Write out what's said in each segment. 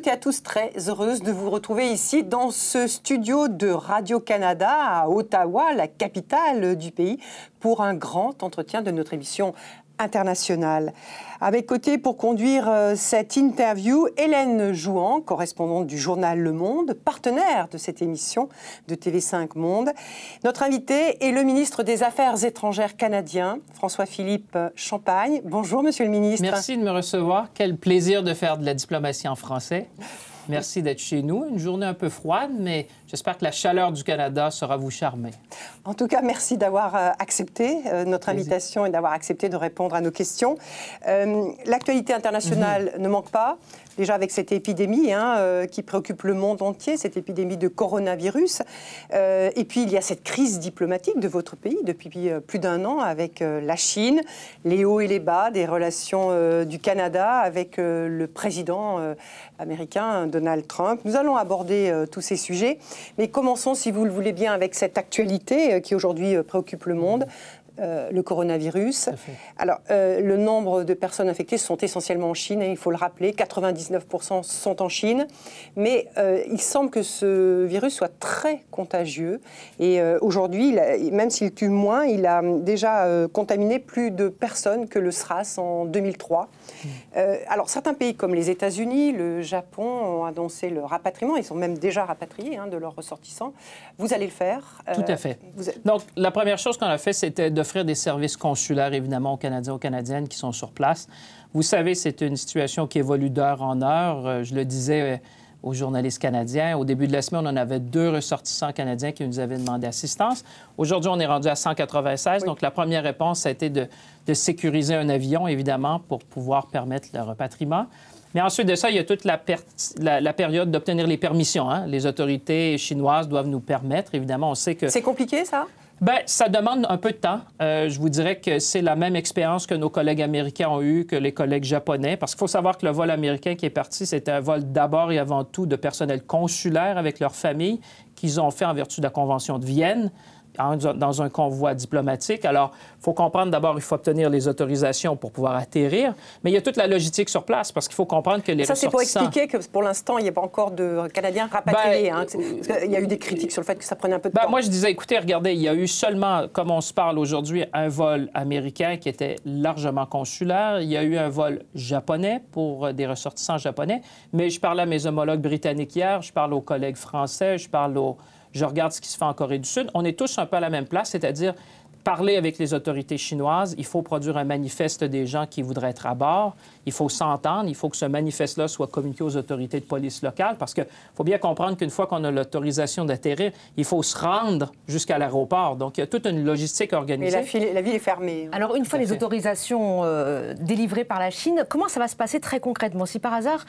toutes et à tous, très heureuse de vous retrouver ici dans ce studio de Radio-Canada à Ottawa, la capitale du pays, pour un grand entretien de notre émission internationale. À mes pour conduire euh, cette interview, Hélène Jouan, correspondante du journal Le Monde, partenaire de cette émission de TV5 Monde. Notre invité est le ministre des Affaires étrangères canadien, François-Philippe Champagne. Bonjour, monsieur le ministre. Merci de me recevoir. Quel plaisir de faire de la diplomatie en français. Merci d'être chez nous. Une journée un peu froide, mais j'espère que la chaleur du Canada sera vous charmer. En tout cas, merci d'avoir euh, accepté euh, notre invitation et d'avoir accepté de répondre à nos questions. Euh, l'actualité internationale mhm. ne manque pas déjà avec cette épidémie hein, euh, qui préoccupe le monde entier, cette épidémie de coronavirus. Euh, et puis il y a cette crise diplomatique de votre pays depuis plus d'un an avec la Chine, les hauts et les bas des relations du Canada avec le président américain Donald Trump. Nous allons aborder tous ces sujets, mais commençons, si vous le voulez bien, avec cette actualité qui aujourd'hui préoccupe le monde. Euh, le coronavirus. Alors, euh, le nombre de personnes infectées sont essentiellement en Chine, hein, il faut le rappeler, 99% sont en Chine, mais euh, il semble que ce virus soit très contagieux et aujourd'hui, même s'il tue moins, il a déjà contaminé plus de personnes que le SRAS en 2003. Hmm. alors, certains pays comme les États-Unis, le Japon ont annoncé le rapatriement, ils sont même déjà rapatriés hein, de leurs ressortissants. Vous allez le faire Tout à fait. Donc, la première chose qu'on a fait, c'était de offrir des services consulaires, évidemment, aux Canadiens, aux Canadiennes qui sont sur place. Vous savez, c'est une situation qui évolue d'heure en heure. Euh, je le disais euh, aux journalistes canadiens. Au début de la semaine, on en avait deux ressortissants canadiens qui nous avaient demandé assistance. Aujourd'hui, on est rendu à 196. Donc, la première réponse, ça a été de, de, sécuriser un avion, évidemment, pour pouvoir permettre le repatriement. Mais ensuite de ça, il y a toute la, la, période d'obtenir les permissions. Hein. Les autorités chinoises doivent nous permettre, évidemment. On sait que... C'est compliqué, ça? Bien, ça demande un peu de temps. Euh, je vous dirais que c'est la même expérience que nos collègues américains ont eue, que les collègues japonais, parce qu'il faut savoir que le vol américain qui est parti, c'était un vol d'abord et avant tout de personnel consulaire avec leur famille qu'ils ont fait en vertu de la Convention de Vienne dans un convoi diplomatique. Alors, il faut comprendre d'abord, il faut obtenir les autorisations pour pouvoir atterrir, mais il y a toute la logistique sur place parce qu'il faut comprendre que les Ça, c'est pour expliquer que pour l'instant, il n'y a pas encore de Canadiens rapatriés. Ben, hein. il y a eu des critiques sur le fait que ça prenait un peu de ben, temps. Moi, je disais, écoutez, regardez, il y a eu seulement, comme on se parle aujourd'hui, un vol américain qui était largement consulaire. Il y a eu un vol japonais pour des ressortissants japonais, mais je parlais à mes homologues britanniques hier, je parle aux collègues français, je parle aux je regarde ce qui se fait en Corée du Sud. On est tous un peu à la même place, c'est-à-dire parler avec les autorités chinoises, il faut produire un manifeste des gens qui voudraient être à bord, il faut s'entendre, il faut que ce manifeste-là soit communiqué aux autorités de police locales, parce qu'il faut bien comprendre qu'une fois qu'on a l'autorisation d'atterrir, il faut se rendre jusqu'à l'aéroport. Donc, il y a toute une logistique organisée. Et la, ville est fermée. Hein. Alors, une fois les autorisations euh, délivrées par la Chine, comment ça va se passer très concrètement? Si par hasard,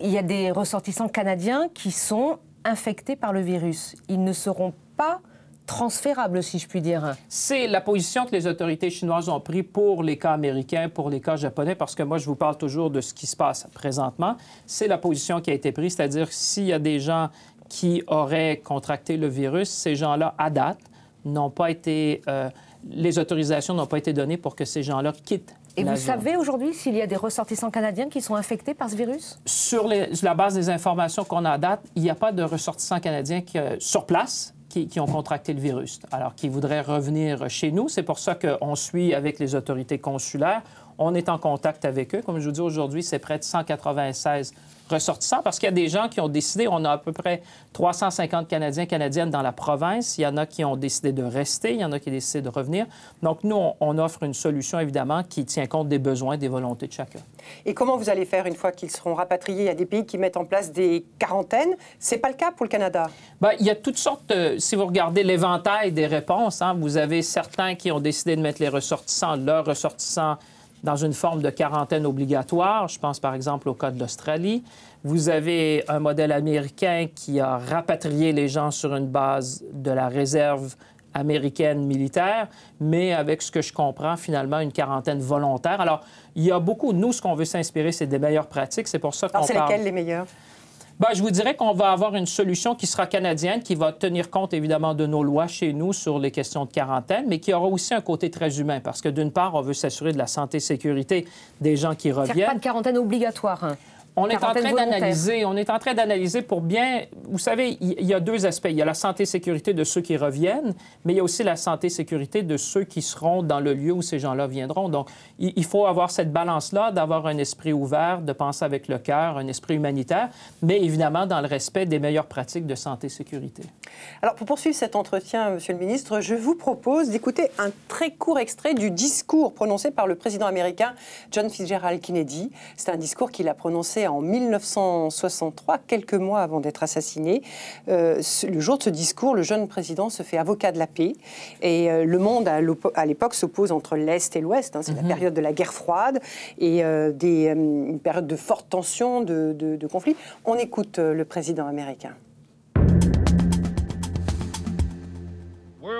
il y a des ressortissants canadiens qui sont infectés par le virus. Ils ne seront pas transférables, si je puis dire. C'est la position que les autorités chinoises ont prise pour les cas américains, pour les cas japonais, parce que moi, je vous parle toujours de ce qui se passe présentement. C'est la position qui a été prise, c'est-à-dire s'il y a des gens qui auraient contracté le virus, ces gens-là, à date, n'ont pas été... Euh, les autorisations n'ont pas été données pour que ces gens-là quittent et vous savez aujourd'hui s'il y a des ressortissants canadiens qui sont infectés par ce virus? Sur, la base des informations qu'on a à date, il n'y a pas de ressortissants canadiens euh, sur place qui, qui, ont contracté le virus, alors qui voudraient revenir chez nous. C'est pour ça qu'on suit avec les autorités consulaires. On est en contact avec eux. Comme je vous dis aujourd'hui, c'est près de 196 ressortissants parce qu'il y a des gens qui ont décidé, on a à peu près 350 Canadiens, Canadiennes dans la province. Il y en a qui ont décidé de rester, il y en a qui ont décidé de revenir. Donc, nous, on, offre une solution, évidemment, qui tient compte des besoins, des volontés de chacun. Et comment vous allez faire une fois qu'ils seront rapatriés? Il y a des pays qui mettent en place des quarantaines? Ce n'est pas le cas pour le Canada? Bien, il y a toutes sortes, si vous regardez l'éventail des réponses, hein, vous avez certains qui ont décidé de mettre les ressortissants, leurs ressortissants, dans une forme de quarantaine obligatoire. Je pense par exemple au cas de l'Australie. Vous avez un modèle américain qui a rapatrié les gens sur une base de la réserve américaine militaire, mais avec ce que je comprends, finalement, une quarantaine volontaire. Alors, il y a beaucoup, nous, ce qu'on veut s'inspirer, c'est des meilleures pratiques. C'est pour ça qu'on parle... c'est lesquelles les meilleures? Bien, je vous dirais qu'on va avoir une solution qui sera canadienne, qui va tenir compte évidemment de nos lois chez nous sur les questions de quarantaine, mais qui aura aussi un côté très humain, parce que d'une part, on veut s'assurer de la santé et sécurité des gens qui reviennent. Pas de quarantaine obligatoire. Hein. On est en train d'analyser. On est en train d'analyser pour bien. Vous savez, il y a deux aspects. Il y a la santé sécurité de ceux qui reviennent, mais il y a aussi la santé sécurité de ceux qui seront dans le lieu où ces gens-là viendront. Donc, il faut avoir cette balance-là, d'avoir un esprit ouvert, de penser avec le cœur, un esprit humanitaire, mais évidemment dans le respect des meilleures pratiques de santé sécurité. Alors, pour poursuivre cet entretien, Monsieur le Ministre, je vous propose d'écouter un très court extrait du discours prononcé par le président américain John Fitzgerald Kennedy. C'est un discours qu'il a prononcé en 1963, quelques mois avant d'être assassiné. Euh, le jour de ce discours, le jeune président se fait avocat de la paix et euh, le monde à l'époque s'oppose entre l'Est et l'Ouest. Hein. c'est la mhm. période de la guerre froide et euh, des, une période de forte tension, de, de, de conflit. On écoute le président américain.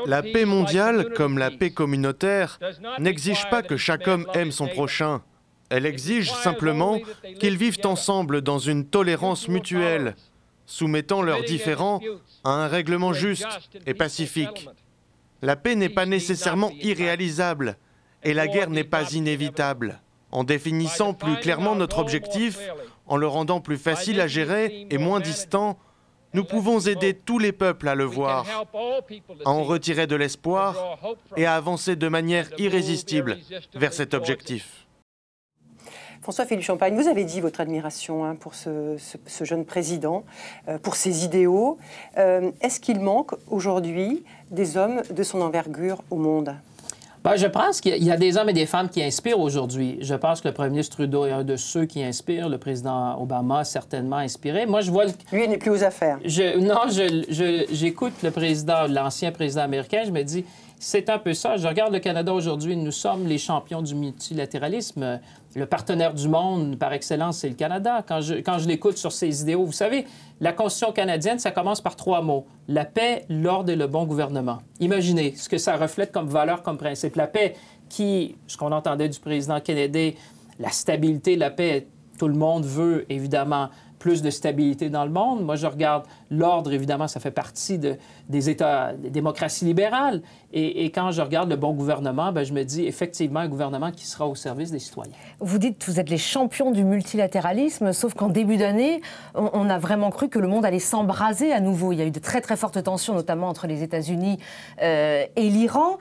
La paix mondiale, comme la paix communautaire, n'exige pas que chaque homme aime son prochain. Elle exige simplement qu'ils vivent ensemble dans une tolérance mutuelle, soumettant leurs différends à un règlement juste et pacifique. La paix n'est pas nécessairement irréalisable et la guerre n'est pas inévitable. En définissant plus clairement notre objectif, en le rendant plus facile à gérer et moins distant, nous pouvons aider tous les peuples à le voir, à en retirer de l'espoir et à avancer de manière irrésistible vers cet objectif. François-Philippe Champagne, vous avez dit votre admiration hein, pour ce, jeune président, euh, pour ses idéaux. Euh, est-ce qu'il manque aujourd'hui des hommes de son envergure au monde? Ben, je pense qu'il y a des hommes et des femmes qui inspirent aujourd'hui. Je pense que le premier ministre Trudeau est un de ceux qui inspirent. Le président Obama a certainement inspiré. Moi, je vois... Lui, il n'est plus aux affaires. Je... Non, j'écoute le président, l'ancien président américain, je me dis, c'est un peu ça. Je regarde le Canada aujourd'hui. Nous sommes les champions du multilatéralisme. Le partenaire du monde par excellence, c'est le Canada. Quand je, quand je l'écoute sur ses idéaux, vous savez, la Constitution canadienne, ça commence par trois mots. La paix, l'ordre et le bon gouvernement. Imaginez ce que ça reflète comme valeur, comme principe. La paix qui, ce qu'on entendait du président Kennedy, la stabilité, la paix, tout le monde veut évidemment plus de stabilité dans le monde. Moi, je regarde l'ordre, évidemment, ça fait partie de, des États, des démocraties libérales. Et, quand je regarde le bon gouvernement, ben, je me dis effectivement un gouvernement qui sera au service des citoyens. Vous dites que vous êtes les champions du multilatéralisme, sauf qu'en début d'année, on, a vraiment cru que le monde allait s'embraser à nouveau. Il y a eu de très très fortes tensions, notamment entre les États-Unis euh, et l'Iran.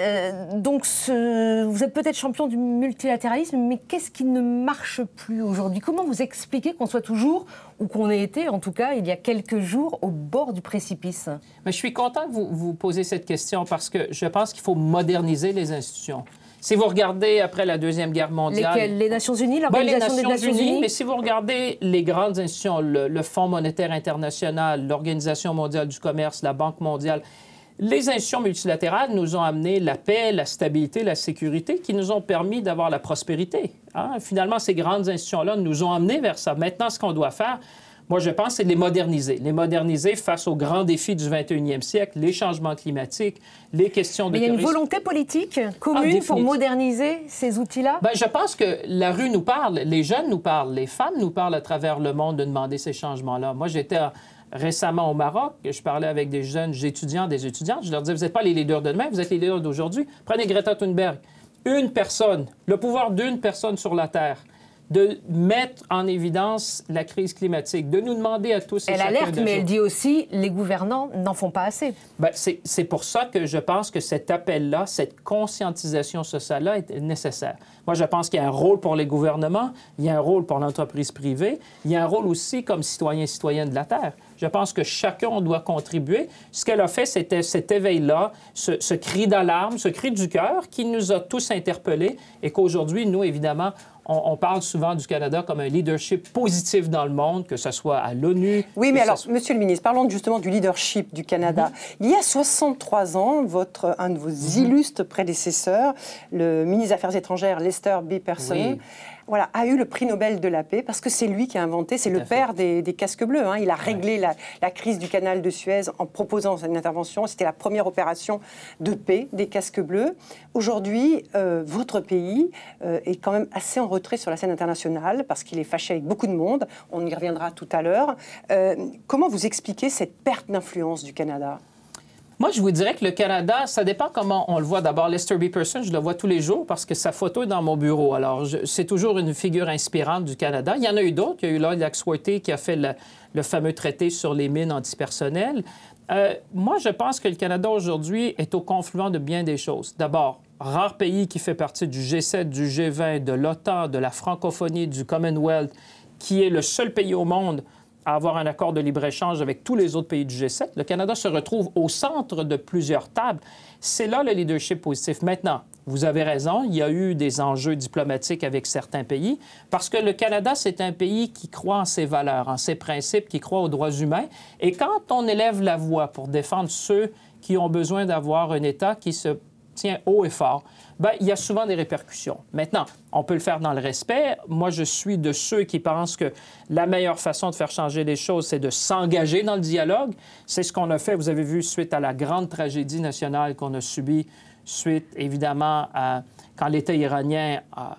Euh, donc, vous êtes peut-être champion du multilatéralisme, mais qu'est-ce qui ne marche plus aujourd'hui? Comment vous expliquez qu'on soit toujours, ou qu'on ait été, en tout cas, il y a quelques jours, au bord du précipice? Mais Je suis content que vous, vous posiez cette question parce que je pense qu'il faut moderniser les institutions. Si vous regardez après la Deuxième Guerre mondiale... Les Nations Unies, l'Organisation des Nations Unies, Mais si vous regardez les grandes institutions, le Fonds monétaire international, l'Organisation mondiale du commerce, la Banque mondiale, les institutions multilatérales nous ont amené la paix, la stabilité, la sécurité, qui nous ont permis d'avoir la prospérité. Hein. Finalement, ces grandes institutions-là nous ont amenés vers ça. Maintenant, ce qu'on doit faire, moi, je pense, c'est de les moderniser. Les moderniser face aux grands défis du 21e siècle, les changements climatiques, les questions de Mais il y a une volonté politique commune ah, pour moderniser ces outils-là? Bien, je pense que la rue nous parle, les jeunes nous parlent, les femmes nous parlent à travers le monde de demander ces changements-là. Moi, j'étais récemment au Maroc, je parlais avec des jeunes étudiants, des étudiantes, je leur disais, vous n'êtes pas les leaders de demain, vous êtes les leaders d'aujourd'hui. Prenez Greta Thunberg. Une personne, le pouvoir d'une personne sur la Terre, de mettre en évidence la crise climatique, de nous demander à tous... Elle alerte, mais elle dit aussi, les gouvernants n'en font pas assez. Ben, c'est pour ça que je pense que cet appel-là, cette conscientisation sociale-là est nécessaire. Moi, je pense qu'il y a un rôle pour les gouvernements, il y a un rôle pour l'entreprise privée, il y a un rôle aussi comme citoyen et citoyenne de la Terre. Je pense que chacun doit contribuer. Ce qu'elle a fait, c'était cet éveil-là, ce, cri d'alarme, ce cri du cœur qui nous a tous interpellés et qu'aujourd'hui, nous, évidemment, on, parle souvent du Canada comme un leadership positif dans le monde, que ce soit à l'ONU. Oui, mais alors, Monsieur le ministre, parlons justement du leadership du Canada. Mhm. Il y a 63 ans, votre, un de vos mhm. illustres prédécesseurs, le ministre des Affaires étrangères, Lester B. Pearson, voilà, a eu le prix Nobel de la paix parce que c'est lui qui a inventé, c'est le père des, casques bleus. Hein. Il a réglé la, crise du canal de Suez en proposant une intervention. C'était la première opération de paix des casques bleus. Aujourd'hui, euh, votre pays euh, est quand même assez en retrait sur la scène internationale parce qu'il est fâché avec beaucoup de monde. On y reviendra tout à l'heure. Euh, comment vous expliquez cette perte d'influence du Canada? Moi, je vous dirais que le Canada, ça dépend comment on le voit. D'abord, Lester B. Person, je le vois tous les jours parce que sa photo est dans mon bureau. Alors, c'est toujours une figure inspirante du Canada. Il y en a eu d'autres. Il y a eu Lloyd Axworthy qui a fait le, fameux traité sur les mines antipersonnelles. Euh, moi, je pense que le Canada aujourd'hui est au confluent de bien des choses. D'abord, rare pays qui fait partie du G7, du G20, de l'OTAN, de la francophonie, du Commonwealth, qui est le seul pays au monde à avoir un accord de libre-échange avec tous les autres pays du G7. Le Canada se retrouve au centre de plusieurs tables. C'est là le leadership positif. Maintenant, vous avez raison, il y a eu des enjeux diplomatiques avec certains pays, parce que le Canada, c'est un pays qui croit en ses valeurs, en ses principes, qui croit aux droits humains. Et quand on élève la voix pour défendre ceux qui ont besoin d'avoir un État qui se tient haut et fort, ben, il y a souvent des répercussions. Maintenant, on peut le faire dans le respect. Moi, je suis de ceux qui pensent que la meilleure façon de faire changer les choses, c'est de s'engager dans le dialogue. C'est ce qu'on a fait, vous avez vu, suite à la grande tragédie nationale qu'on a subie, suite évidemment à quand l'État iranien a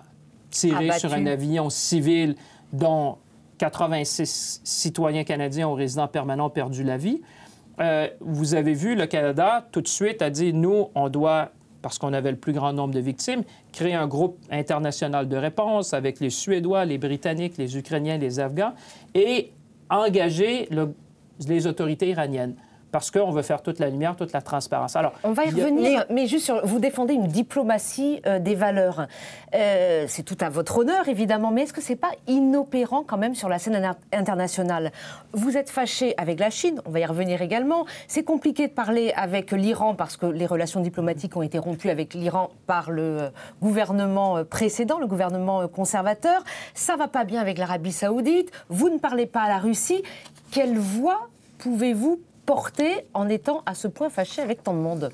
tiré sur un avion civil dont 86 citoyens canadiens ou résidents permanents ont perdu la vie. Euh, vous avez vu, le Canada, tout de suite, a dit, nous, on doit parce qu'on avait le plus grand nombre de victimes, créer un groupe international de réponse avec les Suédois, les Britanniques, les Ukrainiens, les Afghans, et engager les autorités iraniennes parce qu'on veut faire toute la lumière, toute la transparence. Alors, on va y revenir, mais juste sur, vous défendez une diplomatie euh, des valeurs. Euh, c'est tout à votre honneur, évidemment, mais est-ce que c'est pas inopérant quand même sur la scène internationale? Vous êtes fâché avec la Chine, on va y revenir également. C'est compliqué de parler avec l'Iran parce que les relations diplomatiques ont été rompues avec l'Iran par le euh, gouvernement précédent, le gouvernement conservateur. Ça va pas bien avec l'Arabie Saoudite. Vous ne parlez pas à la Russie. Quelle voix pouvez-vous porter en étant à ce point fâché avec tant de monde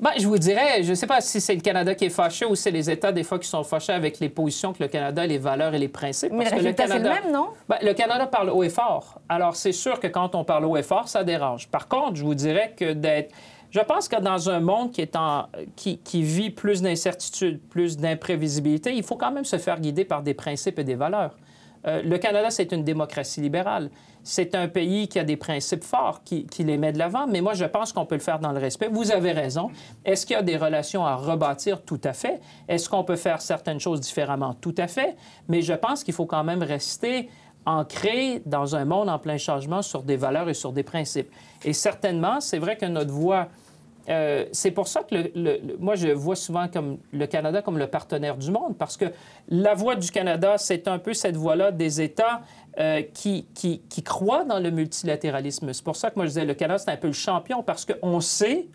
ben, je vous dirais, je ne sais pas si c'est le Canada qui est fâché ou c'est les États, des fois, qui sont fâchés avec les positions que le Canada, les valeurs et les principes. Mais le Canada, c'est le même, non? Ben, le Canada parle haut et fort. Alors, c'est sûr que quand on parle haut et fort, ça dérange. Par contre, je vous dirais que d'être... Je pense que dans un monde qui, est en... qui, qui vit plus d'incertitude, plus d'imprévisibilité, il faut quand même se faire guider par des principes et des valeurs. Euh, le Canada, c'est une démocratie libérale. C'est un pays qui a des principes forts, qui, les met de l'avant, mais moi, je pense qu'on peut le faire dans le respect. Vous avez raison. Est-ce qu'il y a des relations à rebâtir? Tout à fait. Est-ce qu'on peut faire certaines choses différemment? Tout à fait. Mais je pense qu'il faut quand même rester ancré dans un monde en plein changement sur des valeurs et sur des principes. Et certainement, c'est vrai que notre voix euh, c'est pour ça que moi, je vois souvent comme le Canada comme le partenaire du monde, parce que la voix du Canada, c'est un peu cette voix-là des États euh, qui, qui, qui, croient dans le multilatéralisme. C'est pour ça que moi, je disais, le Canada, c'est un peu le champion, parce qu'on sait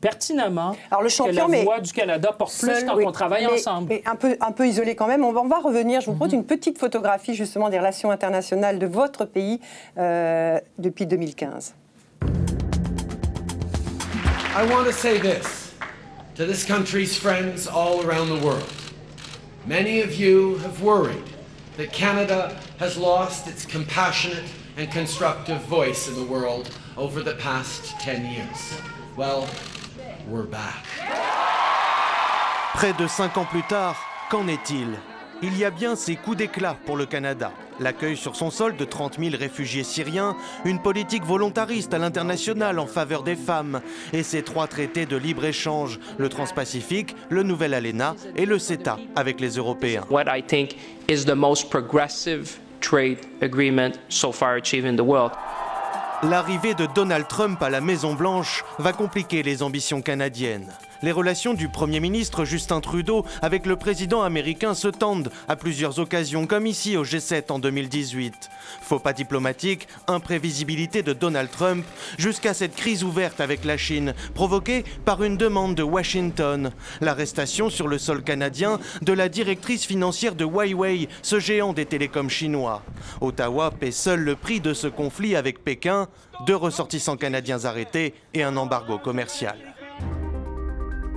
pertinemment Alors, le champion, que la voix du Canada porte plus quand on travaille ensemble. Mais un peu, un peu isolé quand même. On va, on va revenir. Je vous propose mhm. une petite photographie justement des relations internationales de votre pays euh, depuis 2015. I want to say this to this country's friends all around the world. Many of you have worried that Canada has lost its compassionate and constructive voice in the world over the past 10 years. Well, we're back. Près de cinq ans plus tard, qu'en est-il Il y a bien ces coups d'éclat pour le Canada l'accueil sur son sol de 30 000 réfugiés syriens, une politique volontariste à l'international en faveur des femmes et ces trois traités de libre-échange, le Transpacifique, le Nouvel ALENA et le CETA avec les Européens. What I think is the most progressive trade agreement so far achieved in the world. L'arrivée de Donald Trump à la Maison-Blanche va compliquer les ambitions canadiennes les relations du Premier ministre Justin Trudeau avec le président américain se tendent à plusieurs occasions, comme ici au G7 en 2018. Faux pas diplomatique, imprévisibilité de Donald Trump, jusqu'à cette crise ouverte avec la Chine, provoquée par une demande de Washington. L'arrestation sur le sol canadien de la directrice financière de Huawei, ce géant des télécoms chinois. Ottawa paie seul le prix de ce conflit avec Pékin, deux ressortissants canadiens arrêtés et un embargo commercial.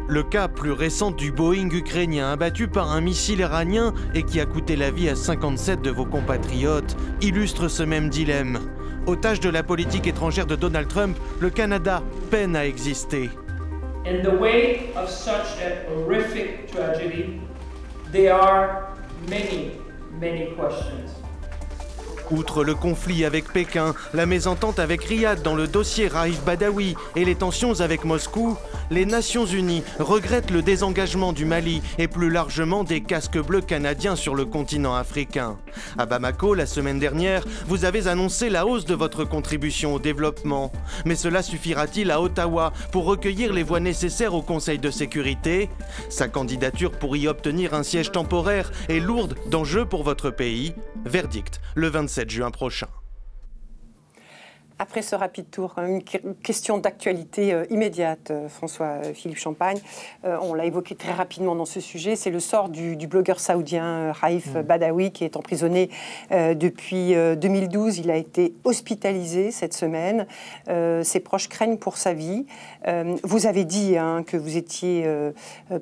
Le cas plus récent du Boeing ukrainien abattu par un missile iranien et qui a coûté la vie à 57 de vos compatriotes illustre ce même dilemme. Otage de la politique étrangère de Donald Trump, le Canada peine à exister. In the of such horrific tragedy, there are many, many questions. Outre le conflit avec Pékin, la mésentente avec Riyad dans le dossier Raif Badawi et les tensions avec Moscou, les Nations Unies regrettent le désengagement du Mali et plus largement des casques bleus canadiens sur le continent africain. À Bamako, la semaine dernière, vous avez annoncé la hausse de votre contribution au développement. Mais cela suffira-t-il à Ottawa pour recueillir les voix nécessaires au Conseil de sécurité? Sa candidature pour y obtenir un siège temporaire est lourde d'enjeux pour votre pays. Verdict le 27 juin prochain. Après ce rapide tour, une question d'actualité euh, immédiate, euh, François-Philippe euh, Champagne. on l'a évoqué très rapidement dans ce sujet, c'est le sort du, blogueur saoudien Raif mm. Badawi qui est emprisonné depuis 2012. Il a été hospitalisé cette semaine. ses proches craignent pour sa vie. Vous avez dit hein, que vous étiez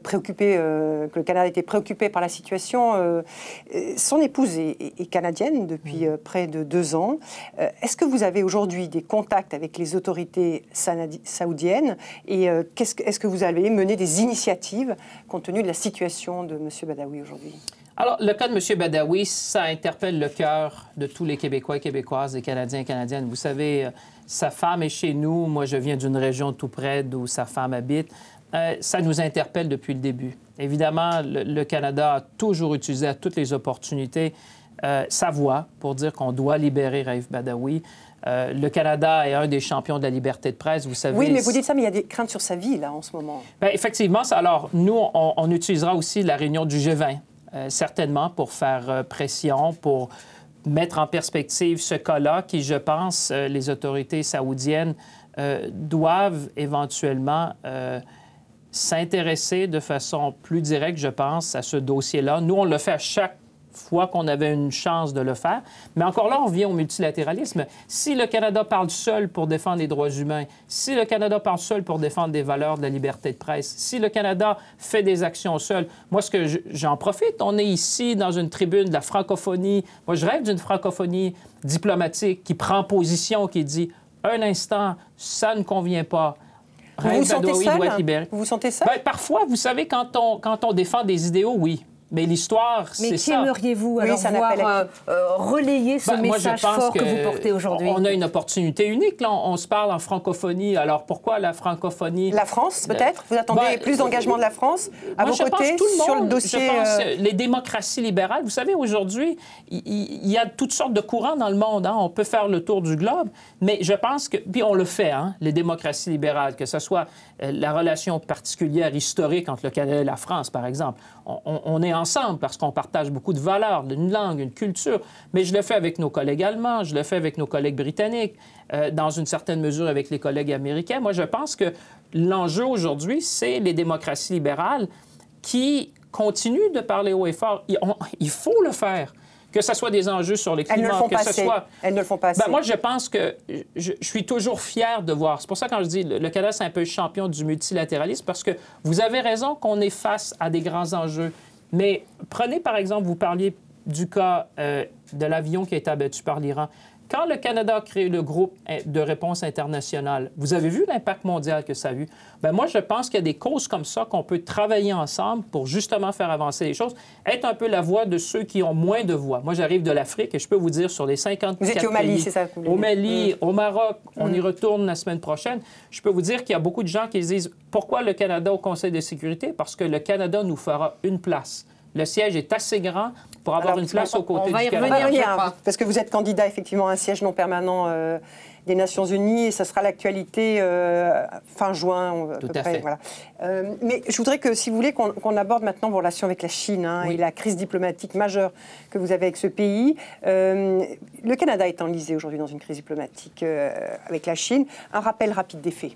préoccupé, que le Canada était préoccupé par la situation. son épouse est, canadienne depuis près de deux ans. Est-ce que vous avez aujourd'hui des contacts avec les autorités saoudiennes et euh, est-ce que vous avez mené des initiatives compte tenu de la situation de M. Badawi aujourd'hui? Alors, le cas de M. Badawi, ça interpelle le cœur de tous les Québécois et Québécoises, des Canadiens et Canadiennes. Vous savez, euh, sa femme est chez nous. Moi, je viens d'une région tout près d'où sa femme habite. Euh, ça nous interpelle depuis le début. Évidemment, le, Canada a toujours utilisé à toutes les opportunités sa voix pour dire qu'on doit libérer Raif Badawi. Euh, le Canada est un des champions de la liberté de presse, vous savez. Oui, mais vous dites ça, mais il y a des craintes sur sa vie, là, en ce moment. Bien, effectivement. Alors, nous, on, utilisera aussi la réunion du G20, euh, certainement, pour faire euh, pression, pour mettre en perspective ce cas-là, qui, je pense, les autorités saoudiennes doivent éventuellement s'intéresser de façon plus directe, je pense, à ce dossier-là. Nous, on le fait à chaque fois qu'on avait une chance de le faire. Mais encore là, on vient au multilatéralisme. Si le Canada parle seul pour défendre les droits humains, si le Canada parle seul pour défendre des valeurs de la liberté de presse, si le Canada fait des actions seul, moi, ce que j'en profite, on est ici dans une tribune de la francophonie. Moi, je rêve d'une francophonie diplomatique qui prend position, qui dit un instant, ça ne convient pas. Vous vous sentez seul? Vous vous sentez seul? Ben, parfois, vous savez, quand on, quand on défend des idéaux, oui. Mais l'histoire, c'est ça. Mais qu'aimeriez-vous alors voir euh, euh, relayer ce ben, message fort que, vous portez aujourd'hui? On a une opportunité unique. Là. On, se parle en francophonie. Alors pourquoi la francophonie? La France, peut-être? Vous attendez ben, plus d'engagement de la France à vos côtés sur le dossier je pense, euh, Les démocraties libérales. Vous savez, aujourd'hui, il y, a toutes sortes de courants dans le monde. Hein. On peut faire le tour du globe, mais je pense que... Puis on le fait, hein, les démocraties libérales, que ce soit la relation particulière historique entre le Canada et la France, par exemple. On, on est ensemble parce qu'on partage beaucoup de valeurs, une langue, une culture. Mais je le fais avec nos collègues allemands, je le fais avec nos collègues britanniques, euh, dans une certaine mesure avec les collègues américains. Moi, je pense que l'enjeu aujourd'hui, c'est les démocraties libérales qui continuent de parler haut et fort. il faut le faire que ce soit des enjeux sur le climat, que ce soit... Elles ne le font pas ben, assez. moi, je pense que je, suis toujours fier de voir. C'est pour ça quand je dis le, le Canada, c'est un peu le champion du multilatéralisme, parce que vous avez raison qu'on est face à des grands enjeux. Mais prenez par exemple, vous parliez du cas euh, de l'avion qui a été abattu par l'Iran. Quand le Canada a créé le groupe de réponse internationale, vous avez vu l'impact mondial que ça a eu? Bien, moi, je pense qu'il y a des causes comme ça qu'on peut travailler ensemble pour justement faire avancer les choses, être un peu la voix de ceux qui ont moins de voix. Moi, j'arrive de l'Afrique et je peux vous dire sur les 50 Vous étiez au Mali, c'est ça? Au Mali, au Maroc, on y mm. retourne la semaine prochaine. Je peux vous dire qu'il y a beaucoup de gens qui disent pourquoi le Canada au Conseil de sécurité? Parce que le Canada nous fera une place. Le siège est assez grand pour avoir une place aux côtés du Canada. parce que vous êtes candidat effectivement à un siège non permanent euh, des Nations Unies et ça sera l'actualité euh, fin juin. Tout à, fait. Euh, mais je voudrais que, si vous voulez, qu'on aborde maintenant vos relations avec la Chine hein, et la crise diplomatique majeure que vous avez avec ce pays. le Canada est enlisé aujourd'hui dans une crise diplomatique avec la Chine. Un rappel rapide des faits.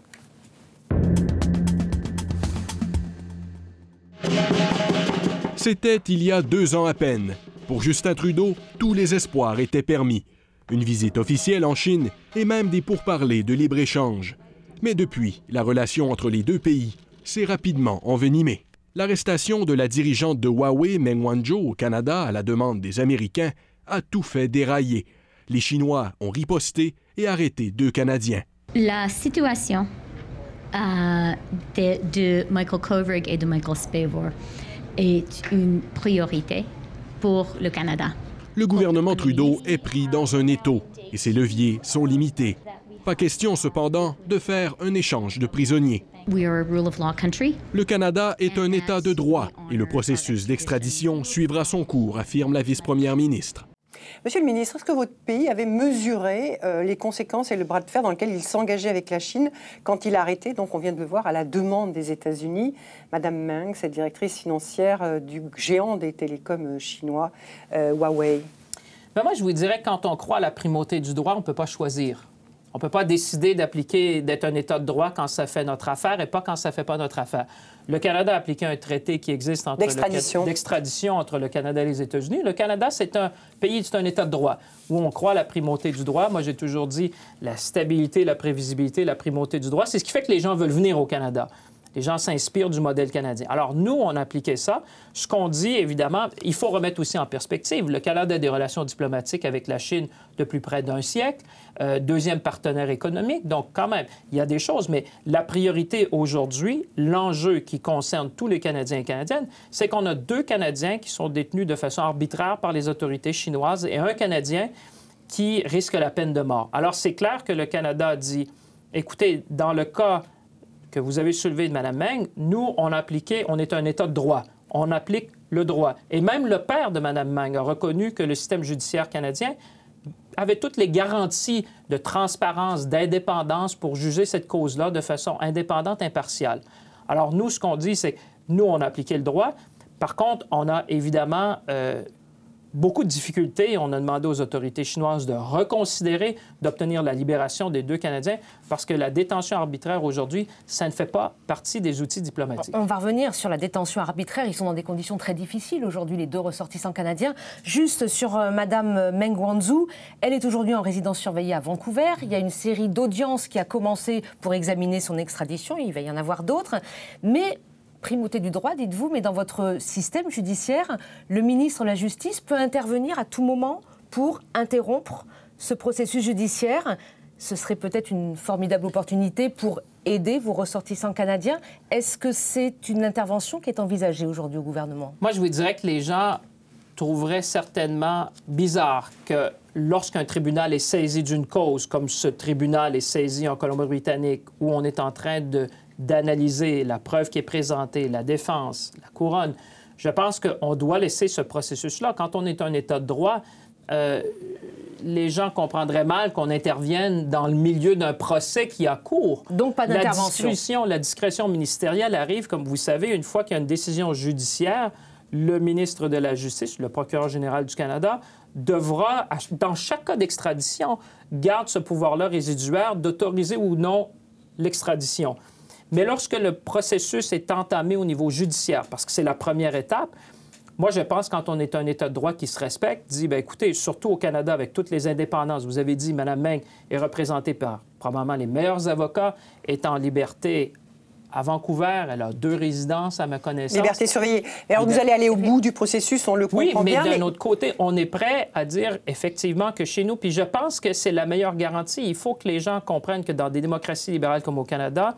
C'était il y a deux ans à peine. Pour Justin Trudeau, tous les espoirs étaient permis. Une visite officielle en Chine et même des pourparlers de libre-échange. Mais depuis, la relation entre les deux pays s'est rapidement envenimée. L'arrestation de la dirigeante de Huawei, Meng Wanzhou, au Canada, à la demande des Américains, a tout fait dérailler. Les Chinois ont riposté et arrêté deux Canadiens. La situation euh, de, Michael Kovrig et de Michael Spavor est une priorité pour le Canada. le gouvernement Trudeau est pris dans un étau et ses leviers sont limités. Pas question cependant de faire un échange de prisonniers. Le Canada est un État de droit et le processus d'extradition suivra son cours, affirme la vice-première ministre. Monsieur le ministre, est-ce que votre pays avait mesuré euh, les conséquences et le bras de fer dans lequel il s'engageait avec la Chine quand il a arrêté, donc on vient de le voir, à la demande des États-Unis, Madame Meng, cette directrice financière euh, du géant des télécoms euh, chinois, Huawei? Ben, Moi, je vous dirais, quand on croit à la primauté du droit, on ne peut pas choisir. On ne peut pas décider d'appliquer, d'être un État de droit quand ça fait notre affaire et pas quand ça ne fait pas notre affaire. Le Canada a appliqué un traité qui existe entre d'extradition entre le Canada et les États-Unis. Le Canada, c'est un pays, c'est un État de droit où on croit à la primauté du droit. Moi, j'ai toujours dit la stabilité, la prévisibilité, la primauté du droit. C'est ce qui fait que les gens veulent venir au Canada. Les gens s'inspirent du modèle canadien. Alors, nous, on appliquait ça. Ce qu'on dit, évidemment, il faut remettre aussi en perspective. Le Canada a des relations diplomatiques avec la Chine depuis près d'un siècle, euh, deuxième partenaire économique. Donc, quand même, il y a des choses. Mais la priorité aujourd'hui, l'enjeu qui concerne tous les Canadiens et Canadiennes, c'est qu'on a deux Canadiens qui sont détenus de façon arbitraire par les autorités chinoises et un Canadien qui risque la peine de mort. Alors, c'est clair que le Canada dit, écoutez, dans le cas que vous avez soulevé de Mme Meng, nous, on a appliqué, on est un État de droit. On applique le droit. Et même le père de Mme Meng a reconnu que le système judiciaire canadien avait toutes les garanties de transparence, d'indépendance pour juger cette cause-là de façon indépendante, impartiale. Alors, nous, ce qu'on dit, c'est nous, on a appliqué le droit. Par contre, on a évidemment euh, beaucoup de difficultés. On a demandé aux autorités chinoises de reconsidérer, d'obtenir la libération des deux Canadiens, parce que la détention arbitraire aujourd'hui, ça ne fait pas partie des outils diplomatiques. On va revenir sur la détention arbitraire. Ils sont dans des conditions très difficiles aujourd'hui, les deux ressortissants canadiens. Juste sur euh, Madame Meng Wanzhou, elle est aujourd'hui en résidence surveillée à Vancouver. Il y a une série d'audiences qui a commencé pour examiner son extradition. Il va y en avoir d'autres. Mais primauté du droit, dites-vous, mais dans votre système judiciaire, le ministre de la Justice peut intervenir à tout moment pour interrompre ce processus judiciaire. Ce serait peut-être une formidable opportunité pour aider vos ressortissants canadiens. Est-ce que c'est une intervention qui est envisagée aujourd'hui au gouvernement? Moi, je vous dirais que les gens trouveraient certainement bizarre que lorsqu'un tribunal est saisi d'une cause, comme ce tribunal est saisi en Colombie-Britannique, où on est en train de d'analyser la preuve qui est présentée, la défense, la couronne, je pense qu'on doit laisser ce processus-là. Quand on est un État de droit, euh, les gens comprendraient mal qu'on intervienne dans le milieu d'un procès qui a cours. Donc, pas d'intervention. La, la discrétion ministérielle arrive, comme vous savez, une fois qu'il y a une décision judiciaire, le ministre de la Justice, le procureur général du Canada, devra, dans chaque cas d'extradition, garde ce pouvoir-là résiduaire d'autoriser ou non l'extradition. Mais lorsque le processus est entamé au niveau judiciaire, parce que c'est la première étape, moi, je pense quand on est un État de droit qui se respecte, dit, bien, écoutez, surtout au Canada, avec toutes les indépendances, vous avez dit, Mme Meng est représentée par probablement les meilleurs avocats, est en liberté à Vancouver. Elle a deux résidences, à ma connaissance. Liberté surveillée. alors, vous allez aller au bout du processus, on le comprend bien. Oui, mais d'un autre côté, on est prêt à dire effectivement que chez nous, puis je pense que c'est la meilleure garantie. Il faut que les gens comprennent que dans des démocraties libérales comme au Canada,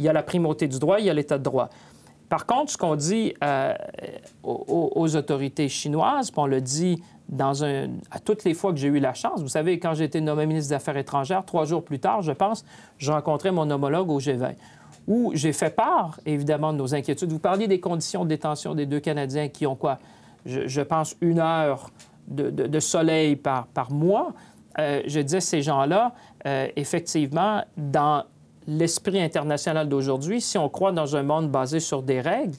il y a la primauté du droit, il y a l'état de droit. Par contre, ce qu'on dit euh, aux, autorités chinoises, puis on le dit dans à toutes les fois que j'ai eu la chance, vous savez, quand j'ai été nommé ministre des Affaires étrangères, trois jours plus tard, je pense, je rencontrais mon homologue au G20, où j'ai fait part, évidemment, de nos inquiétudes. Vous parliez des conditions de détention des deux Canadiens qui ont quoi? Je, pense une heure de, soleil par, par mois. Euh, je disais, ces gens-là, euh, effectivement, dans l'esprit international d'aujourd'hui, si on croit dans un monde basé sur des règles,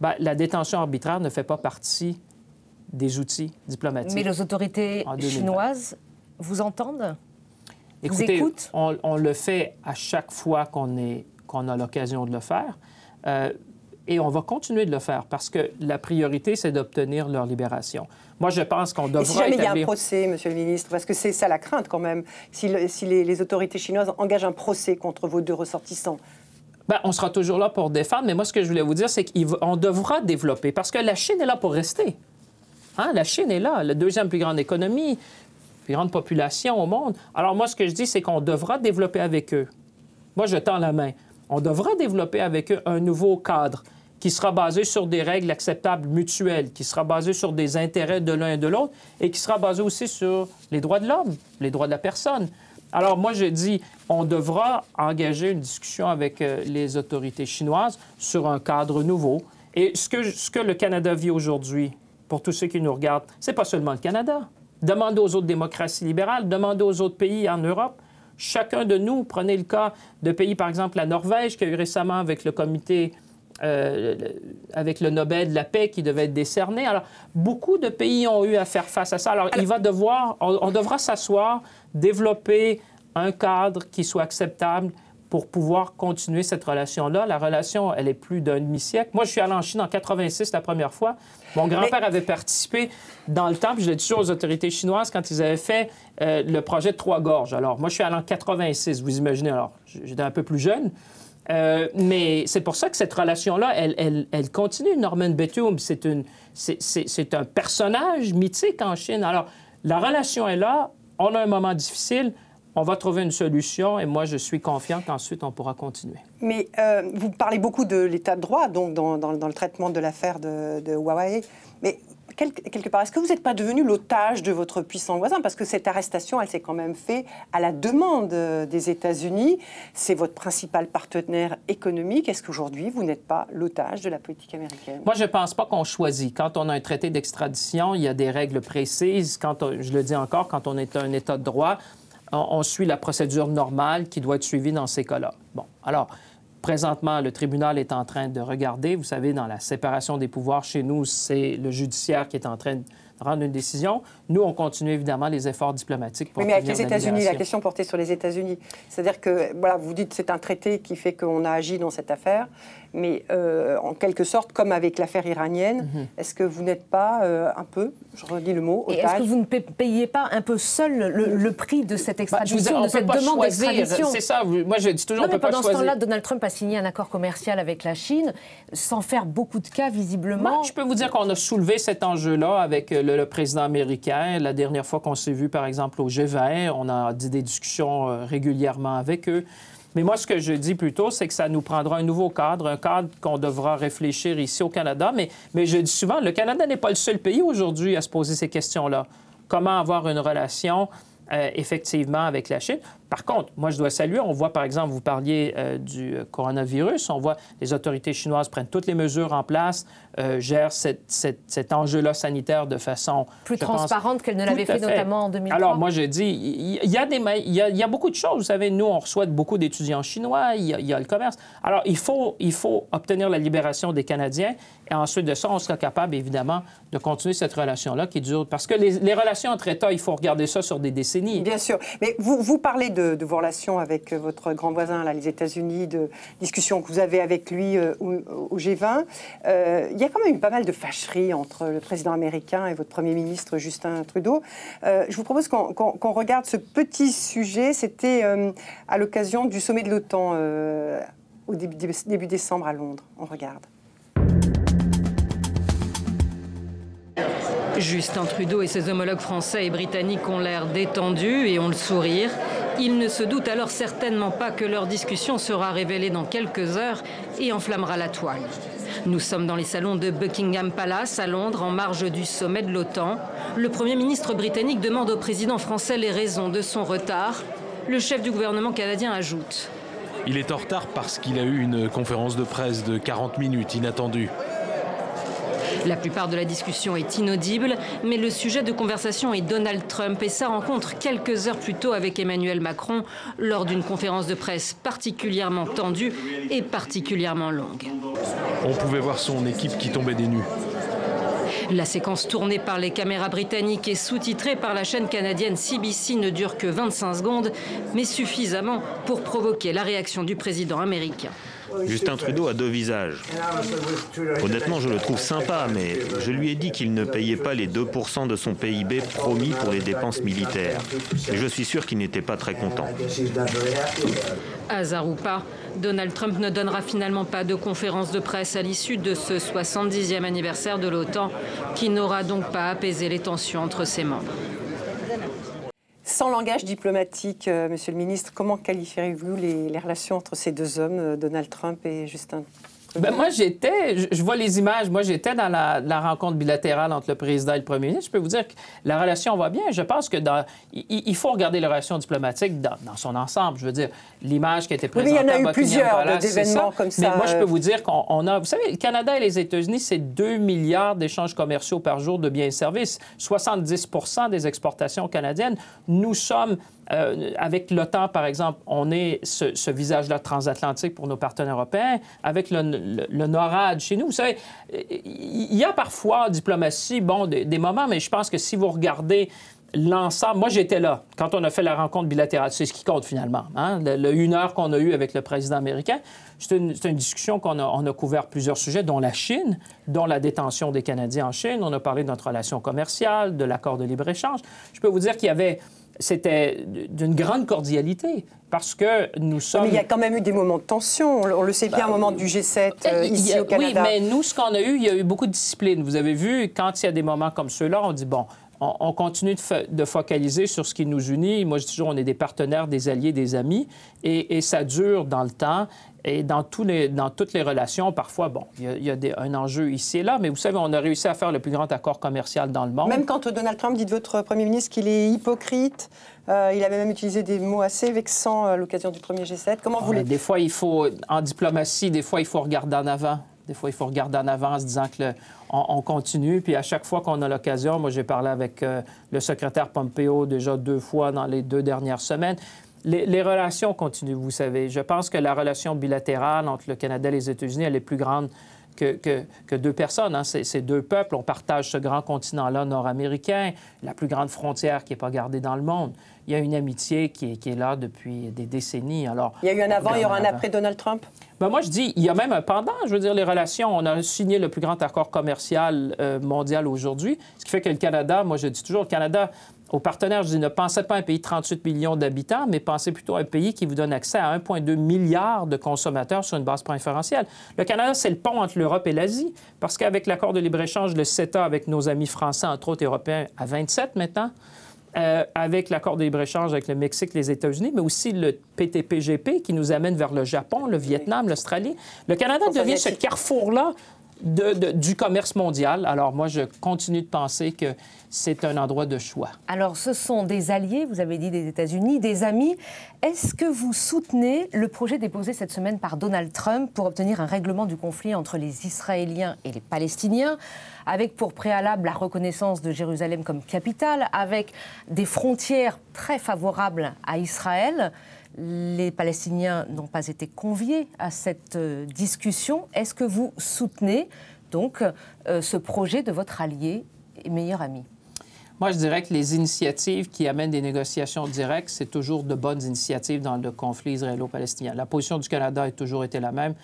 ben, la détention arbitraire ne fait pas partie des outils diplomatiques. Mais les autorités chinoises vous entendent? Écoutez, vous écoutent? On, le fait à chaque fois qu'on qu'on a l'occasion de le faire. Euh, et on va continuer de le faire parce que la priorité, c'est d'obtenir leur libération. Moi, je pense qu'on devrait. Et si jamais il y a un procès, Monsieur le Ministre, parce que c'est ça la crainte quand même, si, les, autorités chinoises engagent un procès contre vos deux ressortissants. Bien, on sera toujours là pour défendre, mais moi, ce que je voulais vous dire, c'est qu'on devra développer, parce que la Chine est là pour rester. Hein? La Chine est là, la deuxième plus grande économie, plus grande population au monde. Alors moi, ce que je dis, c'est qu'on devra développer avec eux. Moi, je tends la main. On devra développer avec eux un nouveau cadre qui sera basé sur des règles acceptables mutuelles, qui sera basé sur des intérêts de l'un et de l'autre, et qui sera basé aussi sur les droits de l'homme, les droits de la personne. Alors moi, je dis, on devra engager une discussion avec euh, les autorités chinoises sur un cadre nouveau. Et ce que, ce que le Canada vit aujourd'hui, pour tous ceux qui nous regardent, c'est pas seulement le Canada. Demandez aux autres démocraties libérales, demandez aux autres pays en Europe. Chacun de nous, prenez le cas de pays, par exemple, la Norvège, qui a eu récemment avec le comité euh, avec le Nobel de la paix qui devait être décerné. Alors, beaucoup de pays ont eu à faire face à ça. Alors, il va devoir, on, devra s'asseoir, développer un cadre qui soit acceptable pour pouvoir continuer cette relation-là. La relation, elle est plus d'un demi-siècle. Moi, je suis allé en Chine en 86 la première fois. Mon grand-père avait participé dans le temps, puis je l'ai dit aux autorités chinoises quand ils avaient fait euh, le projet de Trois-Gorges. Alors, moi, je suis allé en 86, vous imaginez. Alors, j'étais un peu plus jeune. Euh, mais c'est pour ça que cette relation-là, elle, continue. Norman Bethune, c'est, un personnage mythique en Chine. Alors, la relation est là. On a un moment difficile. On va trouver une solution et moi, je suis confiant qu'ensuite, on pourra continuer. Mais euh, vous parlez beaucoup de l'état de droit, donc dans, dans, le traitement de l'affaire de, de Huawei. Mais quelque part, est-ce que vous n'êtes pas devenu l'otage de votre puissant voisin? Parce que cette arrestation, elle s'est quand même faite à la demande euh, des États-Unis. C'est votre principal partenaire économique. Est-ce qu'aujourd'hui, vous n'êtes pas l'otage de la politique américaine? Moi, je ne pense pas qu'on choisit. Quand on a un traité d'extradition, il y a des règles précises. Quand je le dis encore, quand on est un État de droit, on, on suit la procédure normale qui doit être suivie dans ces cas-là. Bon, alors, Présentement, le tribunal est en train de regarder. Vous savez, dans la séparation des pouvoirs chez nous, c'est le judiciaire qui est en train de rendre une décision. Nous, on continue évidemment les efforts diplomatiques pour. Oui, mais avec les États-Unis, la question portée sur les États-Unis, c'est-à-dire que voilà, vous dites c'est un traité qui fait qu'on a agi dans cette affaire mais euh, en quelque sorte, comme avec l'affaire iranienne, mhm. est-ce que vous n'êtes pas euh, un peu, je redis le mot, otage Est-ce que vous ne payez pas un peu seul le, prix de cette bah, extradition, de cette demande d'extradition C'est ça, moi je dis toujours non, mais pendant ce temps-là, Donald Trump a signé un accord commercial avec la Chine, sans faire beaucoup de cas visiblement. je peux vous dire qu'on a soulevé cet enjeu-là avec euh, le, président américain. La dernière fois qu'on s'est vu, par exemple, au G20, on a dit des discussions régulièrement avec eux. Mais moi, ce que je dis plutôt, c'est que ça nous prendra un nouveau cadre, un cadre qu'on devra réfléchir ici au Canada. Mais, mais je dis souvent, le Canada n'est pas le seul pays aujourd'hui à se poser ces questions-là. Comment avoir une relation euh, effectivement avec la Chine? Par contre, moi, je dois saluer, on voit par exemple, vous parliez euh, du euh, coronavirus, on voit les autorités chinoises prennent toutes les mesures en place, euh, gèrent cet enjeu-là sanitaire de façon... Plus transparente qu'elle ne l'avait fait, notamment en 2003. Alors, moi, je dis, il y, a des, il y, a, beaucoup de choses. Vous savez, nous, on reçoit beaucoup d'étudiants chinois, il y, a, le commerce. Alors, il faut, il faut obtenir la libération des Canadiens et ensuite de ça, on sera capable, évidemment, de continuer cette relation-là qui dure. Parce que les, les, relations entre États, il faut regarder ça sur des décennies. Bien sûr. Mais vous, vous parlez de de, vos relations avec euh, votre grand voisin, là, les États-Unis, de discussions que vous avez avec lui euh, au, G20. Euh, il y a quand même eu pas mal de fâcheries entre le président américain et votre Premier ministre Justin Trudeau. je vous propose qu'on regarde ce petit sujet. C'était à l'occasion du sommet de l'OTAN au début décembre à Londres. On regarde. Justin Trudeau et ses homologues français et britanniques ont l'air détendus et ont le sourire. Ils ne se doutent alors certainement pas que leur discussion sera révélée dans quelques heures et enflammera la toile. Nous sommes dans les salons de Buckingham Palace à Londres en marge du sommet de l'OTAN. Le Premier ministre britannique demande au président français les raisons de son retard. Le chef du gouvernement canadien ajoute. Il est en retard parce qu'il a eu une conférence de presse de 40 minutes inattendue. La plupart de la discussion est inaudible, mais le sujet de conversation est Donald Trump et sa rencontre quelques heures plus tôt avec Emmanuel Macron lors d'une conférence de presse particulièrement tendue et particulièrement longue. On pouvait voir son équipe qui tombait des nues. La séquence tournée par les caméras britanniques et sous-titrée par la chaîne canadienne CBC ne dure que 25 secondes, mais suffisamment pour provoquer la réaction du président américain. Justin Trudeau a deux visages. Honnêtement, je le trouve sympa, mais je lui ai dit qu'il ne payait pas les 2% de son PIB promis pour les dépenses militaires. Et je suis sûr qu'il n'était pas très content. Hasard ou pas, Donald Trump ne donnera finalement pas de conférence de presse à l'issue de ce 70e anniversaire de l'OTAN, qui n'aura donc pas apaisé les tensions entre ses membres. Sans langage diplomatique, euh, Monsieur le Ministre, comment qualifieriez-vous les, relations entre ces deux hommes, euh, Donald Trump et Justin Ben, moi, j'étais, je, vois les images, moi, j'étais dans la, rencontre bilatérale entre le président et le premier ministre. Je peux vous dire que la relation va bien. Je pense que dans, il, faut regarder la relation diplomatique dans, son ensemble. Je veux dire, l'image qui a été présentée. Oui, il y en a eu plusieurs événements comme ça. Mais moi, je peux vous dire qu'on a, vous savez, le Canada et les États-Unis, c'est 2 milliards d'échanges commerciaux par jour de biens et services. 70% des exportations canadiennes. Nous sommes euh, avec l'OTAN, par exemple, on est ce, visage-là transatlantique pour nos partenaires européens. Avec le, le, NORAD chez nous, vous savez, il y a parfois diplomatie, bon, des, moments, mais je pense que si vous regardez l'ensemble. Moi, j'étais là quand on a fait la rencontre bilatérale. C'est ce qui compte finalement. Hein? Le, une heure qu'on a eue avec le président américain, c'est une, une, discussion qu'on a, on a couvert plusieurs sujets, dont la Chine, dont la détention des Canadiens en Chine. On a parlé de notre relation commerciale, de l'accord de libre-échange. Je peux vous dire qu'il y avait c'était d'une grande cordialité parce que nous sommes. Mais il y a quand même eu des moments de tension. On le sait bien, au moment du G7 euh, ici au Canada. Oui, mais nous, ce qu'on a eu, il y a eu beaucoup de discipline. Vous avez vu, quand il y a des moments comme ceux-là, on dit bon, on, continue de, focaliser sur ce qui nous unit. Moi, je dis toujours, on est des partenaires, des alliés, des amis, et, ça dure dans le temps. Et dans, tous les, dans toutes les relations, parfois, bon, il y a, un enjeu ici et là, mais vous savez, on a réussi à faire le plus grand accord commercial dans le monde. Même quand Donald Trump dit de votre Premier ministre qu'il est hypocrite, euh, il avait même utilisé des mots assez vexants à l'occasion du premier G7. Comment vous ah, Des fois, il faut, en diplomatie, des fois, il faut regarder en avant. Des fois, il faut regarder en avant en se disant que on, continue. Puis à chaque fois qu'on a l'occasion, moi, j'ai parlé avec euh, le secrétaire Pompeo déjà deux fois dans les deux dernières semaines. Les, relations continuent, vous savez. Je pense que la relation bilatérale entre le Canada et les États-Unis, elle est plus grande que, que, deux personnes. Hein. C'est deux peuples. On partage ce grand continent-là nord-américain, la plus grande frontière qui n'est pas gardée dans le monde. Il y a une amitié qui est, qui est là depuis des décennies. Alors, il y a eu un avant, il y aura un après Donald Trump? Ben moi, je dis, il y a même un pendant. Je veux dire, les relations, on a signé le plus grand accord commercial euh, mondial aujourd'hui, ce qui fait que le Canada, moi, je dis toujours, le Canada, aux partenaires, je dis, ne pensez pas à un pays de 38 millions d'habitants, mais pensez plutôt à un pays qui vous donne accès à 1,2 milliard de consommateurs sur une base préférentielle. Le Canada, c'est le pont entre l'Europe et l'Asie, parce qu'avec l'accord de libre-échange, le CETA, avec nos amis français, entre autres européens, à 27 maintenant, euh, avec l'accord de libre-échange avec le Mexique, les États-Unis, mais aussi le PTPGP qui nous amène vers le Japon, le Vietnam, l'Australie. Le Canada devient ce carrefour-là du commerce mondial. Alors moi, je continue de penser que c'est un endroit de choix. Alors ce sont des alliés, vous avez dit des États-Unis, des amis. Est-ce que vous soutenez le projet déposé cette semaine par Donald Trump pour obtenir un règlement du conflit entre les Israéliens et les Palestiniens, avec pour préalable la reconnaissance de Jérusalem comme capitale, avec des frontières très favorables à Israël? Les Palestiniens n'ont pas été conviés à cette euh, discussion. Est-ce que vous soutenez donc euh, ce projet de votre allié et meilleur ami? Moi, je dirais que les initiatives qui amènent des négociations directes, c'est toujours de bonnes initiatives dans le conflit israélo-palestinien. La position du Canada a toujours été la même,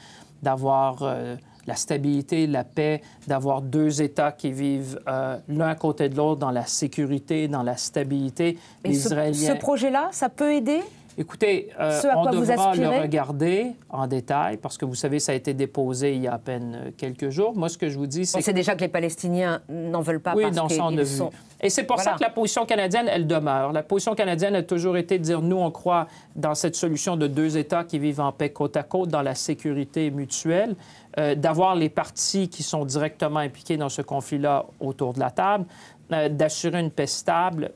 d'avoir euh, la stabilité, la paix, d'avoir deux États qui vivent l'un à côté de l'autre dans la sécurité, dans la stabilité. les Israéliens... ce projet-là, ça peut aider? Écoutez, euh, on devra le regarder en détail parce que vous savez, ça a été déposé il y a à peine euh, quelques jours. Moi, ce que je vous dis, c'est. On sait déjà que les Palestiniens n'en veulent pas oui, parce sont... Et c'est pour ça que la position canadienne, elle demeure. La position canadienne a toujours été de dire nous, on croit dans cette solution de deux États qui vivent en paix côte à côte, dans la sécurité mutuelle, euh, d'avoir les partis qui sont directement impliqués dans ce conflit-là autour de la table, d'assurer une paix stable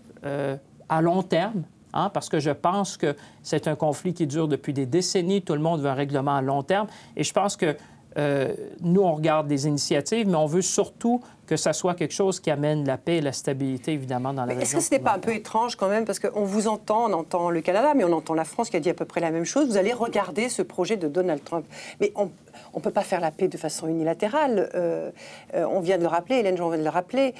à long terme Hein, parce que je pense que c'est un conflit qui dure depuis des décennies. Tout le monde veut un règlement à long terme. Et je pense que euh, nous, on regarde des initiatives, mais on veut surtout que ça soit quelque chose qui amène la paix et la stabilité, évidemment, dans la région. Est-ce que ce n'est pas un peu étrange quand même Parce qu'on vous entend, on entend le Canada, mais on entend la France qui a dit à peu près la même chose. Vous allez regarder ce projet de Donald Trump. Mais on ne peut pas faire la paix de façon unilatérale. Euh, euh, on vient de le rappeler, Hélène Jean vient de le rappeler.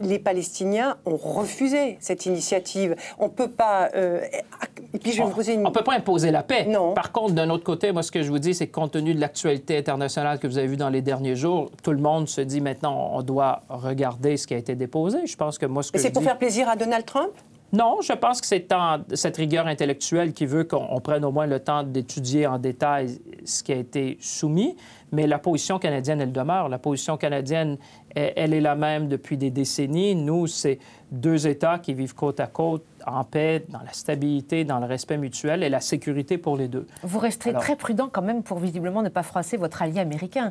Les Palestiniens ont refusé cette initiative. On ne peut pas. et puis je vais vous poser une... On ne peut pas imposer la paix. Non. Par contre, d'un autre côté, moi, ce que je vous dis, c'est que compte tenu de l'actualité internationale, que vous avez vu dans les derniers jours, tout le monde se dit maintenant on doit regarder ce qui a été déposé. Je pense que moi, ce que c'est pour faire plaisir à Donald Trump? Non, je pense que c'est cette rigueur intellectuelle qui veut qu'on prenne au moins le temps d'étudier en détail ce qui a été soumis, mais la position canadienne, elle demeure. La position canadienne, elle, est la même depuis des décennies. Nous, c'est deux États qui vivent côte à côte, en paix, dans la stabilité, dans le respect mutuel et la sécurité pour les deux. Vous resterez très prudent quand même pour visiblement ne pas froisser votre allié américain.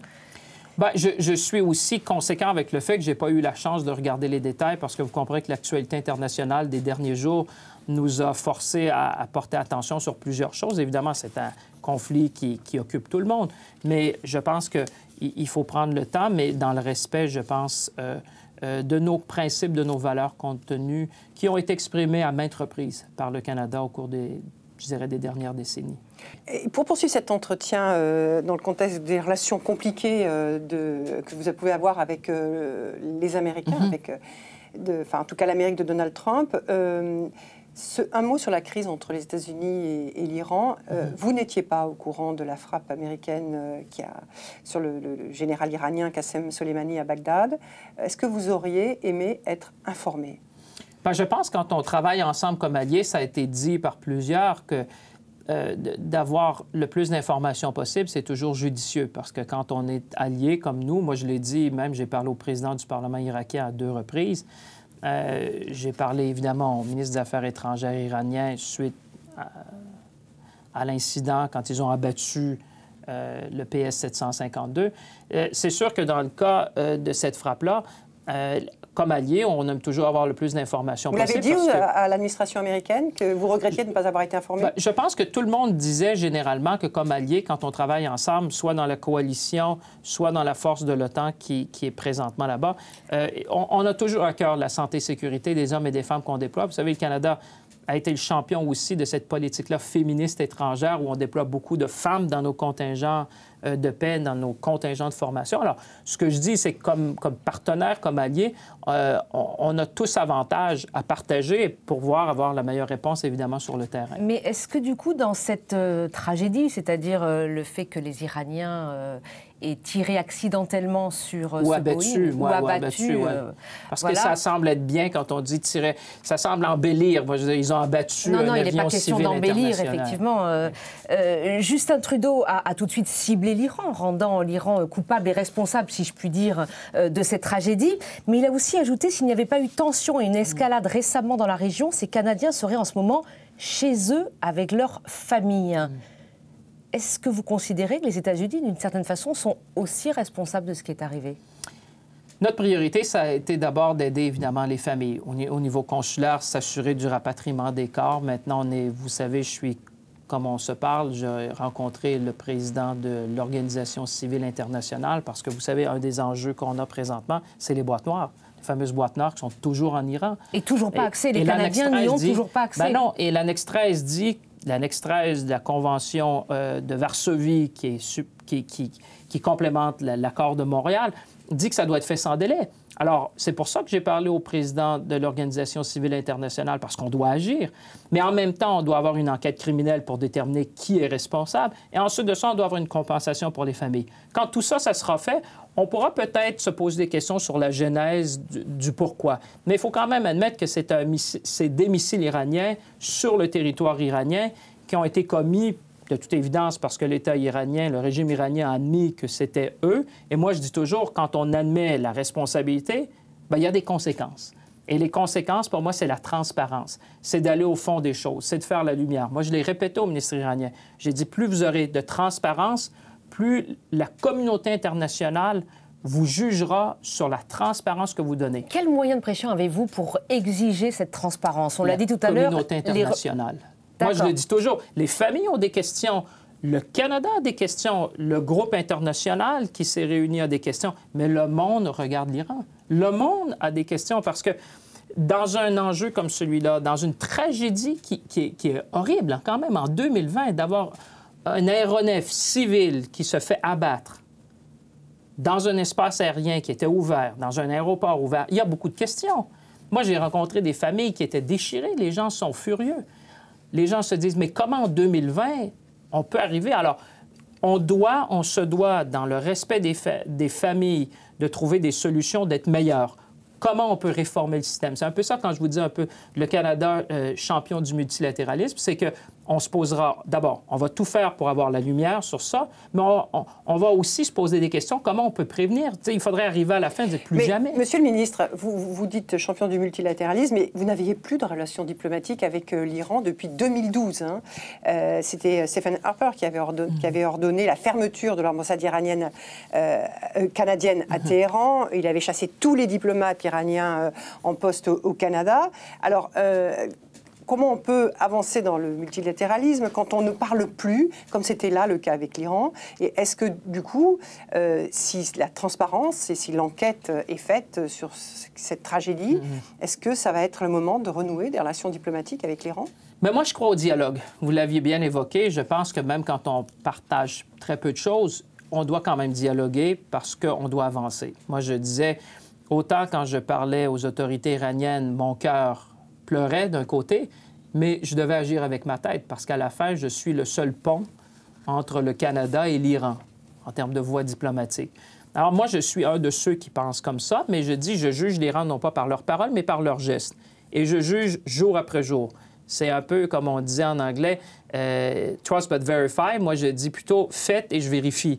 Ben, je, suis aussi conséquent avec le fait que je n'ai pas eu la chance de regarder les détails parce que vous comprenez que l'actualité internationale des derniers jours nous a forcé à, porter attention sur plusieurs choses. Évidemment, c'est un conflit qui, occupe tout le monde, mais je pense qu'il il faut prendre le temps, mais dans le respect, je pense, euh, euh, de nos principes, de nos valeurs contenues qui ont été exprimés à maintes reprises par le Canada au cours des, je dirais, des dernières décennies. Et pour poursuivre cet entretien euh, dans le contexte des relations compliquées euh, de, que vous pouvez avoir avec euh, les Américains, avec, de, enfin, en tout cas l'Amérique de Donald Trump, ce, un mot sur la crise entre les États-Unis et, l'Iran. Mhm. Vous n'étiez pas au courant de la frappe américaine qui a, sur le, le, général iranien Qassem Soleimani à Bagdad. Est-ce que vous auriez aimé être informé? Ben, je pense quand on travaille ensemble comme alliés, ça a été dit par plusieurs que euh, d'avoir le plus d'informations possible, c'est toujours judicieux parce que quand on est allié comme nous, moi je l'ai dit, même j'ai parlé au président du Parlement irakien à deux reprises, euh, j'ai parlé évidemment au ministre des Affaires étrangères iranien suite à, l'incident quand ils ont abattu euh, le PS-752. c'est sûr que dans le cas de cette frappe-là, comme allié, on aime toujours avoir le plus d'informations possible. Vous l'avez dit à l'administration américaine que vous regrettiez de ne pas avoir été informé? Ben, je pense que tout le monde disait généralement que comme allié, quand on travaille ensemble, soit dans la coalition, soit dans la force de l'OTAN qui, est présentement là-bas, euh, on, a toujours à cœur la santé et sécurité des hommes et des femmes qu'on déploie. Vous savez, le Canada a été le champion aussi de cette politique-là féministe étrangère où on déploie beaucoup de femmes dans nos contingents de paix dans nos contingents de formation. Alors, ce que je dis, c'est que comme, comme partenaire, comme allié, euh, on, a tous avantage à partager pour pouvoir avoir la meilleure réponse, évidemment, sur le terrain. Mais est-ce que, du coup, dans cette euh, tragédie, c'est-à-dire le fait que les Iraniens et tiré accidentellement sur ou ce abattu, ou abattu. Euh, Parce que ça semble être bien quand on dit tirer. Ça semble embellir. Moi, je veux dire, ils ont abattu Non, non, il n'est pas question d'embellir, effectivement. Euh, euh, Justin Trudeau a, tout de suite ciblé l'Iran, rendant l'Iran coupable et responsable, si je puis dire, de cette tragédie. Mais il a aussi ajouté s'il n'y avait pas eu tension et une escalade récemment dans la région, ces Canadiens seraient en ce moment chez eux avec leur famille. Mm. Est-ce que vous considérez que les États-Unis, d'une certaine façon, sont aussi responsables de ce qui est arrivé? Notre priorité, ça a été d'abord d'aider évidemment les familles. Au niveau consulaire, s'assurer du rapatriement des corps. Maintenant, on est, vous savez, je suis, comme on se parle, j'ai rencontré le président de l'Organisation civile internationale parce que vous savez, un des enjeux qu'on a présentement, c'est les boîtes noires les fameuses boîtes noires qui sont toujours en Iran. Et toujours pas accès. Les Canadiens n'y ont toujours pas accès. Ben non, et l'annexe 13 dit l'annexe 13 de la Convention euh, de Varsovie, qui, est, qui, complémente l'accord de Montréal, dit que ça doit être fait sans délai. Alors, c'est pour ça que j'ai parlé au président de l'Organisation civile internationale, parce qu'on doit agir. Mais en même temps, on doit avoir une enquête criminelle pour déterminer qui est responsable. Et ensuite de ça, on doit avoir une compensation pour les familles. Quand tout ça, sera fait, on pourra peut-être se poser des questions sur la genèse du, pourquoi. Mais il faut quand même admettre que c'est des missiles iraniens sur le territoire iranien qui ont été commis de toute évidence parce que l'État iranien, le régime iranien a admis que c'était eux. Et moi, je dis toujours, quand on admet la responsabilité, bien, il y a des conséquences. Et les conséquences, pour moi, c'est la transparence. C'est d'aller au fond des choses, c'est de faire la lumière. Moi, je l'ai répété au ministre iranien. J'ai dit, plus vous aurez de transparence, plus la communauté internationale vous jugera sur la transparence que vous donnez. Quel moyen de pression avez-vous pour exiger cette transparence? On l'a dit tout à l'heure. La communauté internationale. Moi, je le dis toujours, les familles ont des questions. Le Canada a des questions, le groupe international qui s'est réuni a des questions, mais le monde regarde l'Iran. Le monde a des questions parce que dans un enjeu comme celui-là, dans une tragédie qui, est, horrible hein, quand même en 2020, d'avoir un aéronef civil qui se fait abattre dans un espace aérien qui était ouvert, dans un aéroport ouvert, il y a beaucoup de questions. Moi, j'ai rencontré des familles qui étaient déchirées, les gens sont furieux. Les gens se disent, mais comment en 2020 on peut arriver? Alors, on doit, on se doit, dans le respect des, familles, de trouver des solutions, d'être meilleurs comment on peut réformer le système? C'est un peu ça quand je vous dis un peu le Canada euh, champion du multilatéralisme, c'est que on se posera, d'abord, on va tout faire pour avoir la lumière sur ça, mais on, va aussi se poser des questions, comment on peut prévenir? il faudrait arriver à la fin de plus jamais. Monsieur le ministre, vous, vous dites champion du multilatéralisme, mais vous n'aviez plus de relations diplomatiques avec euh, l'Iran depuis 2012. Hein. Euh, c'était Stephen Harper qui avait, ordonné, qui avait, ordonné, la fermeture de l'ambassade iranienne canadienne à Téhéran. Il avait chassé tous les diplomates iraniens euh, en poste au, Canada. Alors, euh, comment on peut avancer dans le multilatéralisme quand on ne parle plus, comme c'était là le cas avec l'Iran Et est-ce que, du coup, euh, si la transparence et si l'enquête est faite sur cette tragédie, mm-hmm. est-ce que ça va être le moment de renouer des relations diplomatiques avec l'Iran? Mais moi, je crois au dialogue. Vous l'aviez bien évoqué. Je pense que même quand on partage très peu de choses, on doit quand même dialoguer parce qu'on doit avancer. Moi, je disais, Autant quand je parlais aux autorités iraniennes, mon cœur pleurait d'un côté, mais je devais agir avec ma tête parce qu'à la fin, je suis le seul pont entre le Canada et l'Iran en termes de voie diplomatique. Alors moi, je suis un de ceux qui pensent comme ça, mais je dis, je juge l'Iran non pas par leurs paroles, mais par leurs gestes. Et je juge jour après jour. C'est un peu comme on disait en anglais, euh, trust but verify. Moi, je dis plutôt faites et je vérifie.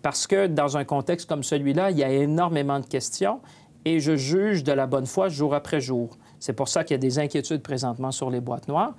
Parce que dans un contexte comme celui-là, il y a énormément de questions et je juge de la bonne foi jour après jour. C'est pour ça qu'il y a des inquiétudes présentement sur les boîtes noires.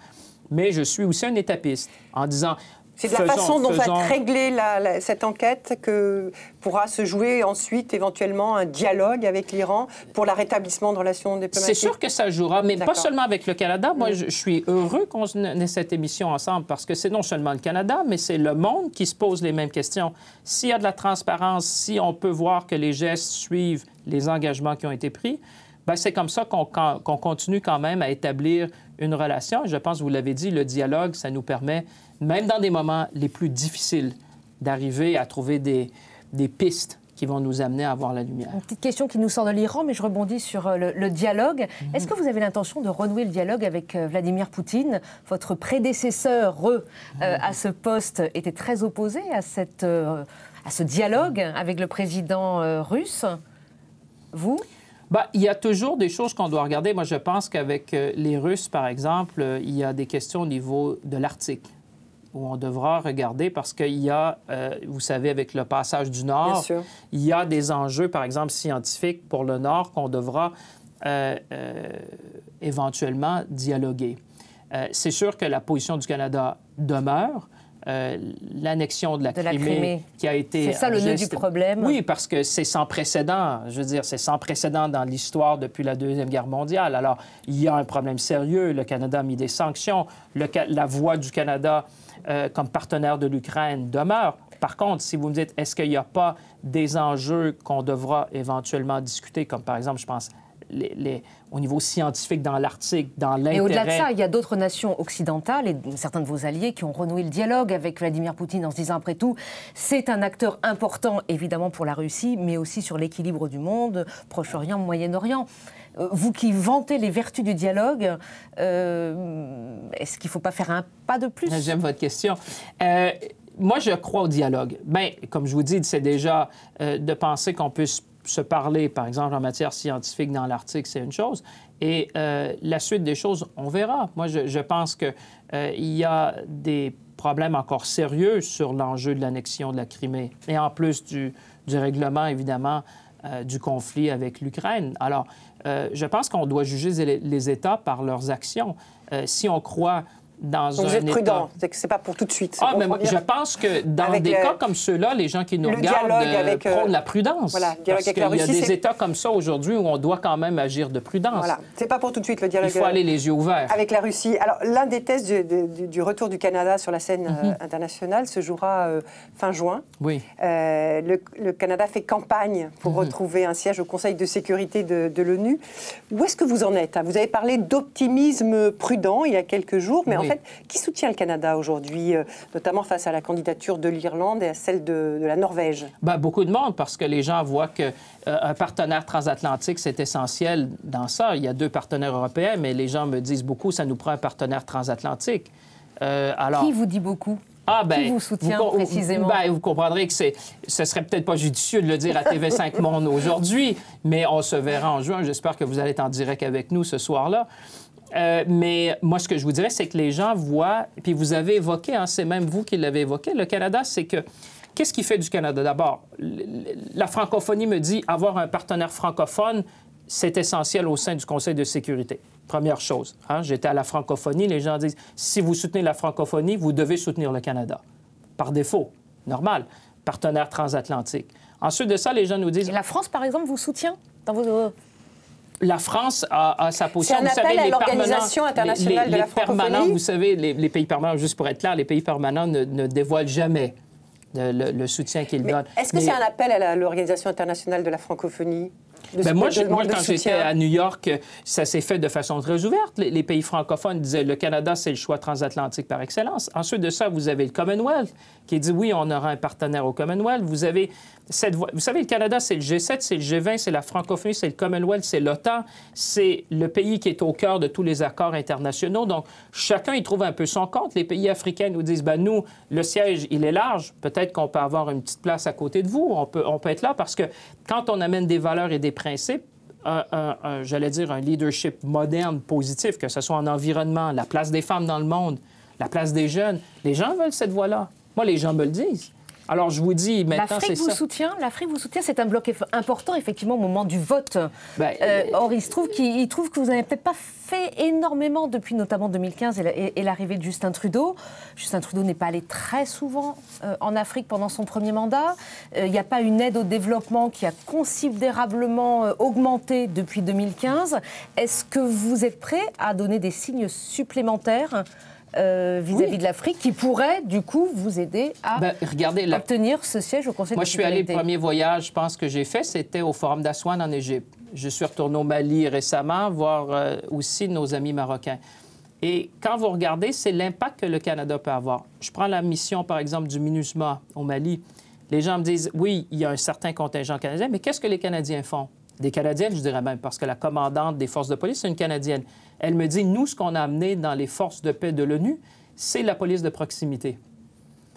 Mais je suis aussi un étapiste en disant c'est de la façon dont va être réglée cette enquête que pourra se jouer ensuite éventuellement un dialogue avec l'Iran pour le rétablissement de relations diplomatiques. C'est sûr que ça jouera, mais pas seulement avec le Canada. Moi, je, suis heureux qu'on ait cette émission ensemble parce que c'est non seulement le Canada, mais c'est le monde qui se pose les mêmes questions. S'il y a de la transparence, si on peut voir que les gestes suivent les engagements qui ont été pris, c'est comme ça qu'on continue quand même à établir une relation. Je pense, vous l'avez dit, le dialogue, ça nous permet même dans des moments les plus difficiles, d'arriver à trouver des, des pistes qui vont nous amener à avoir la lumière. Une petite question qui nous sort de l'Iran, mais je rebondis sur euh, le, dialogue. Mhm. Est-ce que vous avez l'intention de renouer le dialogue avec euh, Vladimir Poutine? Votre prédécesseur euh, à ce poste était très opposé à, cette, à ce dialogue avec le président russe. Vous? Bah, il y a toujours des choses qu'on doit regarder. Moi, je pense qu'avec les Russes, par exemple, il y a des questions au niveau de l'Arctique où on devra regarder parce qu'il y a, euh, vous savez, avec le passage du Nord, il y a des enjeux, par exemple, scientifiques pour le Nord qu'on devra euh, euh, éventuellement dialoguer. c'est sûr que la position du Canada demeure. L'annexion de, la, Crimée, qui a été... C'est ça le nœud du problème. Oui, parce que c'est sans précédent. Je veux dire, c'est sans précédent dans l'histoire depuis la Deuxième Guerre mondiale. Alors, il y a un problème sérieux. Le Canada a mis des sanctions. Le, la voix du Canada euh, comme partenaire de l'Ukraine demeure. Par contre, si vous me dites, est-ce qu'il n'y a pas des enjeux qu'on devra éventuellement discuter, comme par exemple, je pense, les, au niveau scientifique dans l'Arctique, dans l'intérêt... Et au-delà de ça, il y a d'autres nations occidentales et certains de vos alliés qui ont renoué le dialogue avec Vladimir Poutine en se disant, après tout, c'est un acteur important, évidemment, pour la Russie, mais aussi sur l'équilibre du monde, Proche-Orient, Moyen-Orient. Euh, vous qui vantez les vertus du dialogue, euh, est-ce qu'il ne faut pas faire un pas de plus? J'aime votre question. Euh, moi, je crois au dialogue. Bien, comme je vous dis, c'est déjà de penser qu'on puisse se parler, par exemple, en matière scientifique dans l'Arctique, c'est une chose. Et la suite des choses, on verra. Moi, je, pense qu'il il y a des problèmes encore sérieux sur l'enjeu de l'annexion de la Crimée. Et en plus du, du règlement, évidemment, du conflit avec l'Ukraine. Alors, euh, je pense qu'on doit juger les, États par leurs actions. Euh, si on croit dans Donc un vous êtes prudent, c'est que c'est pas pour tout de suite. Ah, mais je pense que dans des cas comme ceux-là, les gens qui nous regardent euh, avec, prônent la prudence. Voilà, parce qu'il y a des États comme ça aujourd'hui où on doit quand même agir de prudence. Voilà, c'est pas pour tout de suite le dialogue. Il faut aller les yeux ouverts. Avec la Russie. Alors, l'un des tests du, retour du Canada sur la scène mhm. internationale se jouera fin juin. Oui. le, Canada fait campagne pour mhm. retrouver un siège au Conseil de sécurité de, de l'ONU. Où est-ce que vous en êtes Vous avez parlé d'optimisme prudent il y a quelques jours, mais en fait, qui soutient le Canada aujourd'hui, euh, notamment face à la candidature de l'Irlande et à celle de, la Norvège ben, Beaucoup de monde, parce que les gens voient qu'un euh, partenaire transatlantique, c'est essentiel dans ça. Il y a deux partenaires européens, mais les gens me disent beaucoup, ça nous prend un partenaire transatlantique. Euh, alors... Qui vous dit beaucoup? Ah, ben, qui vous soutient vous, précisément? Ben, vous comprendrez que ce serait peut-être pas judicieux de le dire à TV5 Monde aujourd'hui, mais on se verra en juin. J'espère que vous allez être en direct avec nous ce soir-là. Euh, mais moi, ce que je vous dirais, c'est que les gens voient, puis vous avez évoqué, hein, c'est même vous qui l'avez évoqué, le Canada, c'est que Qu'est-ce qui fait du Canada? D'abord, la francophonie me dit avoir un partenaire francophone, c'est essentiel au sein du Conseil de sécurité. Première chose. Hein, j'étais à la francophonie, les gens disent si vous soutenez la francophonie, vous devez soutenir le Canada. Par défaut, normal, partenaire transatlantique. Ensuite de ça, les gens nous disent. la France, par exemple, vous soutient dans vos. La France a, sa position. C'est un appel à l'Organisation internationale de la francophonie. Vous savez, les, pays permanents, juste pour être clair, les pays permanents ne dévoilent jamais le, soutien qu'il donne. Est-ce que c'est un appel à l'Organisation internationale de la francophonie? Ben moi, moi, quand j'étais à New York, ça s'est fait de façon très ouverte. Les, pays francophones disaient le Canada, c'est le choix transatlantique par excellence. Ensuite de ça, vous avez le Commonwealth qui dit oui, on aura un partenaire au Commonwealth. Vous avez cette Vous savez, le Canada, c'est le G7, c'est le G20, c'est la francophonie, c'est le Commonwealth, c'est l'OTAN. C'est le pays qui est au cœur de tous les accords internationaux. Donc, chacun y trouve un peu son compte. Les pays africains nous disent ben nous, le siège, il est large. Peut-être qu'on peut avoir une petite place à côté de vous. On peut, on peut être là parce que quand on amène des valeurs et des principes, j'allais dire, un leadership moderne, positif, que ce soit en environnement, la place des femmes dans le monde, la place des jeunes. Les gens veulent cette voie-là. Moi, les gens me le disent. Alors, je vous dis maintenant, ça. Vous soutient, L'Afrique vous soutient, c'est un bloc important, effectivement, au moment du vote. Ben, euh, or, il se trouve, qu'il trouve que vous n'avez peut-être pas fait énormément depuis notamment 2015 et l'arrivée de Justin Trudeau. Justin Trudeau n'est pas allé très souvent euh, en Afrique pendant son premier mandat. Euh, il n'y a pas une aide au développement qui a considérablement augmenté depuis 2015. Est-ce que vous êtes prêt à donner des signes supplémentaires euh, vis-à-vis de l'Afrique qui pourrait, du coup, vous aider à ben, obtenir ce siège au Conseil Moi, de sécurité. Moi, je suis allé, le premier voyage, je pense, que j'ai fait, c'était au Forum d'Aswan en Égypte. Je suis retourné au Mali récemment, voir euh, aussi nos amis marocains. Et quand vous regardez, c'est l'impact que le Canada peut avoir. Je prends la mission, par exemple, du MINUSMA au Mali. Les gens me disent, oui, il y a un certain contingent canadien, mais qu'est-ce que les Canadiens font? Des Canadiennes, je dirais même, parce que la commandante des forces de police, c'est une Canadienne. Elle me dit, nous, ce qu'on a amené dans les forces de paix de l'ONU, c'est la police de proximité.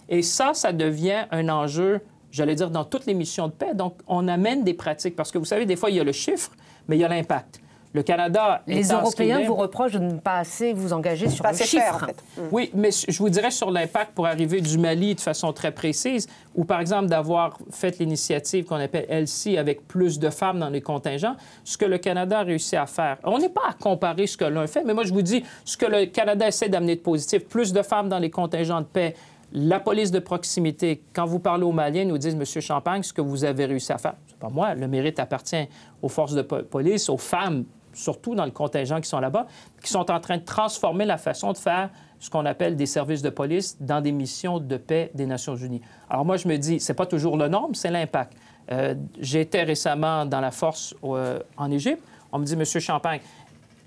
Et ça, ça devient un enjeu, j'allais dire, dans toutes les missions de paix. Donc, on amène des pratiques, parce que vous savez, des fois, il y a le chiffre, mais il y a l'impact. Le Canada. Les Européens vous reprochent de ne pas assez vous engager sur le chiffre. Mm. Oui, mais je vous dirais sur l'impact pour arriver du Mali de façon très précise, ou par exemple d'avoir fait l'initiative qu'on appelle LC avec plus de femmes dans les contingents, ce que le Canada a réussi à faire. On n'est pas à comparer ce que l'un fait, mais moi je vous dis ce que le Canada essaie d'amener de positif, plus de femmes dans les contingents de paix. La police de proximité, quand vous parlez aux Maliens, nous disent, Monsieur Champagne, ce que vous avez réussi à faire. C'est pas moi, le mérite appartient aux forces de police, aux femmes surtout dans le contingent qui sont là-bas, qui sont en train de transformer la façon de faire ce qu'on appelle des services de police dans des missions de paix des Nations Unies. Alors moi, je me dis, c'est pas toujours le norme, c'est l'impact. Euh, J'étais récemment dans la force euh, en Égypte. On me dit, Monsieur Champagne,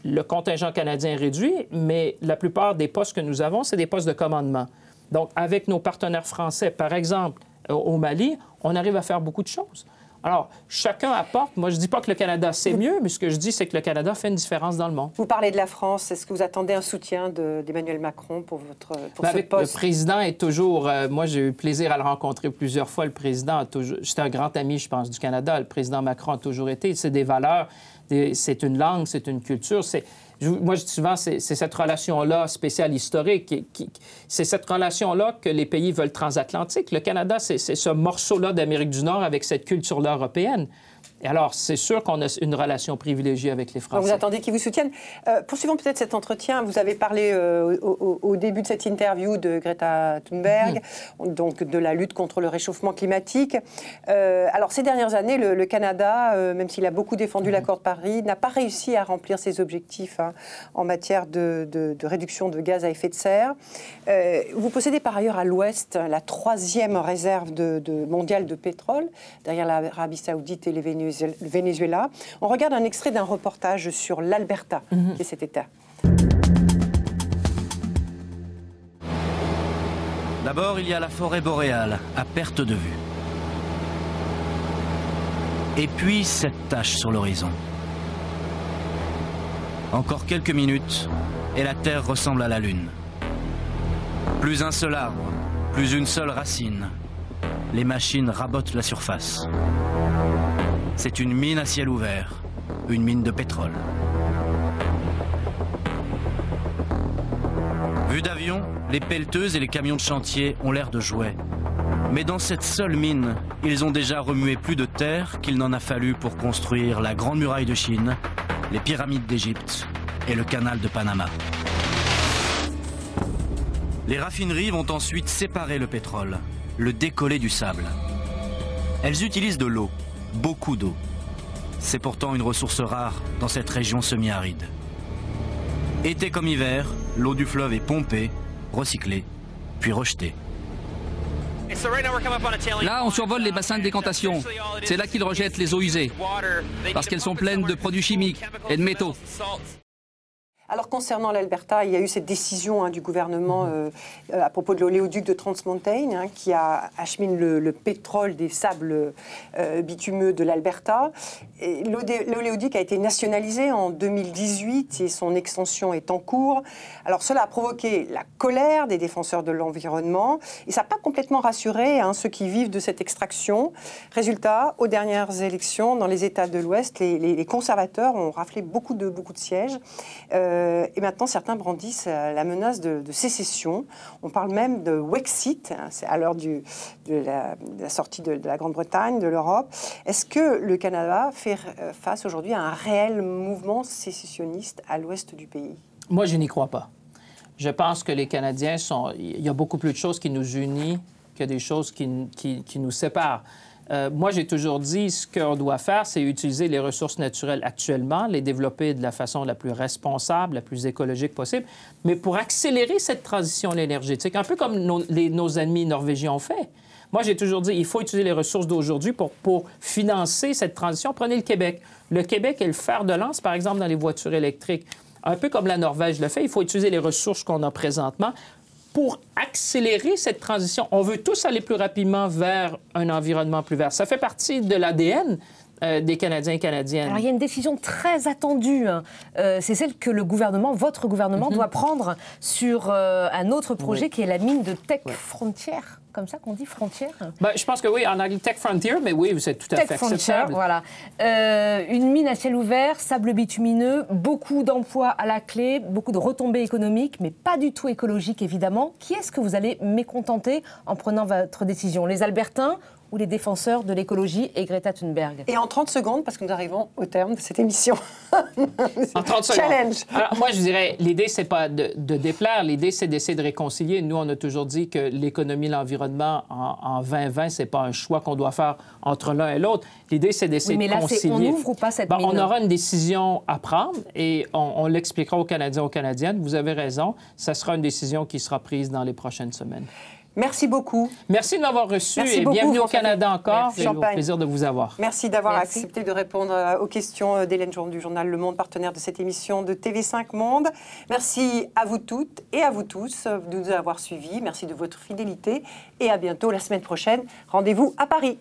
le contingent canadien est réduit, mais la plupart des postes que nous avons, c'est des postes de commandement. Donc, avec nos partenaires français, par exemple, euh, au Mali, on arrive à faire beaucoup de choses. Alors, chacun apporte. Moi, je ne dis pas que le Canada, c'est mieux, mais ce que je dis, c'est que le Canada fait une différence dans le monde. Vous parlez de la France. Est-ce que vous attendez un soutien d'Emmanuel Macron pour, votre, pour ben, ce poste? Le président est toujours... Euh, moi, j'ai eu plaisir à le rencontrer plusieurs fois. Le président a toujours... J'étais un grand ami, je pense, du Canada. Le président Macron a toujours été. C'est des valeurs, c'est une langue, c'est une culture. C'est moi, je dis souvent, c'est cette relation-là spéciale historique. c'est cette relation-là que les pays veulent transatlantique. Le Canada, c'est ce morceau-là d'Amérique du Nord avec cette culture-là européenne. Et alors, c'est sûr qu'on a une relation privilégiée avec les Français. vous attendez qu'ils vous soutiennent. Euh, poursuivons peut-être cet entretien. Vous avez parlé euh, au, début de cette interview de Greta Thunberg, mhm. donc de la lutte contre le réchauffement climatique. Euh, alors, ces dernières années, le, Canada, même s'il a beaucoup défendu mhm. l'accord de Paris, n'a pas réussi à remplir ses objectifs hein, en matière de, réduction de gaz à effet de serre. vous possédez par ailleurs à l'ouest la troisième réserve de, mondiale de pétrole, derrière l'Arabie saoudite et les Vénézuéliens Venezuela. On regarde un extrait d'un reportage sur l'Alberta, mhm. qui est cet État. D'abord, il y a la forêt boréale, à perte de vue. Et puis cette tache sur l'horizon. Encore quelques minutes, et la Terre ressemble à la Lune. Plus un seul arbre, Plus une seule racine. Les machines rabotent la surface. C'est une mine à ciel ouvert, une mine de pétrole. Vu d'avion, les pelleteuses et les camions de chantier ont l'air de jouets. Mais dans cette seule mine, ils ont déjà remué plus de terre qu'il n'en a fallu pour construire la Grande Muraille de Chine, les pyramides d'Égypte et le canal de Panama. Les raffineries vont ensuite séparer le pétrole, le décoller du sable. Elles utilisent de l'eau, beaucoup d'eau. C'est pourtant une ressource rare dans cette région semi-aride. Été comme hiver, l'eau du fleuve est pompée, recyclée, puis rejetée. Là, on survole les bassins de décantation. C'est là qu'ils rejettent les eaux usées, parce qu'elles sont pleines de produits chimiques et de métaux. Alors concernant l'Alberta, il y a eu cette décision hein, du gouvernement euh, euh, à propos de l'oléoduc de Trans Mountain hein, qui a acheminé le, pétrole des sables euh, bitumeux de l'Alberta. L'oléoduc a été nationalisé en 2018 et son extension est en cours. Alors cela a provoqué la colère des défenseurs de l'environnement et ça n'a pas complètement rassuré hein, ceux qui vivent de cette extraction. Résultat, aux dernières élections dans les États de l'Ouest, les, conservateurs ont raflé beaucoup de, beaucoup de sièges. Euh, et maintenant, certains brandissent euh, la menace de, sécession. On parle même de Wexit, hein, c'est à l'heure de, la, sortie de, la Grande-Bretagne, de l'Europe. Est-ce que le Canada fait euh, face aujourd'hui à un réel mouvement sécessionniste à l'ouest du pays? Moi, je n'y crois pas. Je pense que les Canadiens sont. Il y a beaucoup plus de choses qui nous unissent que des choses qui nous séparent. Euh, moi, j'ai toujours dit ce qu'on doit faire, c'est utiliser les ressources naturelles actuellement, les développer de la façon la plus responsable, la plus écologique possible, mais pour accélérer cette transition énergétique, un peu comme nos, nos amis norvégiens ont fait. Moi, j'ai toujours dit, il faut utiliser les ressources d'aujourd'hui pour, pour financer cette transition. Prenez le Québec. Le Québec est le fer de lance, par exemple, dans les voitures électriques. Un peu comme la Norvège le fait, il faut utiliser les ressources qu'on a présentement pour accélérer cette transition. On veut tous aller plus rapidement vers un environnement plus vert. Ça fait partie de l'ADN euh, des Canadiens et Canadiennes. Alors, il y a une décision très attendue. Hein. Euh, c'est celle que le gouvernement, votre gouvernement, mhm. doit prendre sur euh, un autre projet qui est la mine de Tech Frontier comme ça qu'on dit frontière ben, Je pense que oui, en anglais Tech Frontier, mais oui, vous êtes tout à Tech fait Frontier, voilà. Euh, une mine à ciel ouvert, sable bitumineux, beaucoup d'emplois à la clé, beaucoup de retombées économiques, mais pas du tout écologiques, évidemment. Qui est-ce que vous allez mécontenter en prenant votre décision? Les Albertains ou les défenseurs de l'écologie et Greta Thunberg. Et en 30 secondes, parce que nous arrivons au terme de cette émission. en 30 secondes. Challenge. Alors, moi, je dirais, l'idée, c'est pas de, déplaire, l'idée, c'est d'essayer de réconcilier. Nous, on a toujours dit que l'économie et l'environnement en, 2020, c'est pas un choix qu'on doit faire entre l'un et l'autre. L'idée, c'est d'essayer de concilier. Mais là, on ouvre ou pas cette On aura une décision à prendre et on, on l'expliquera aux Canadiens, aux Canadiennes. Vous avez raison, ça sera une décision qui sera prise dans les prochaines semaines. Merci beaucoup. Merci de m'avoir reçu et bienvenue au Canada encore. C'est un plaisir de vous avoir. Merci d'avoir accepté de répondre euh, aux questions euh, d'Hélène Journe du journal Le Monde, partenaire de cette émission de TV5 Monde. Merci à vous toutes et à vous tous de nous avoir suivis. Merci de votre fidélité et à bientôt la semaine prochaine. Rendez-vous à Paris.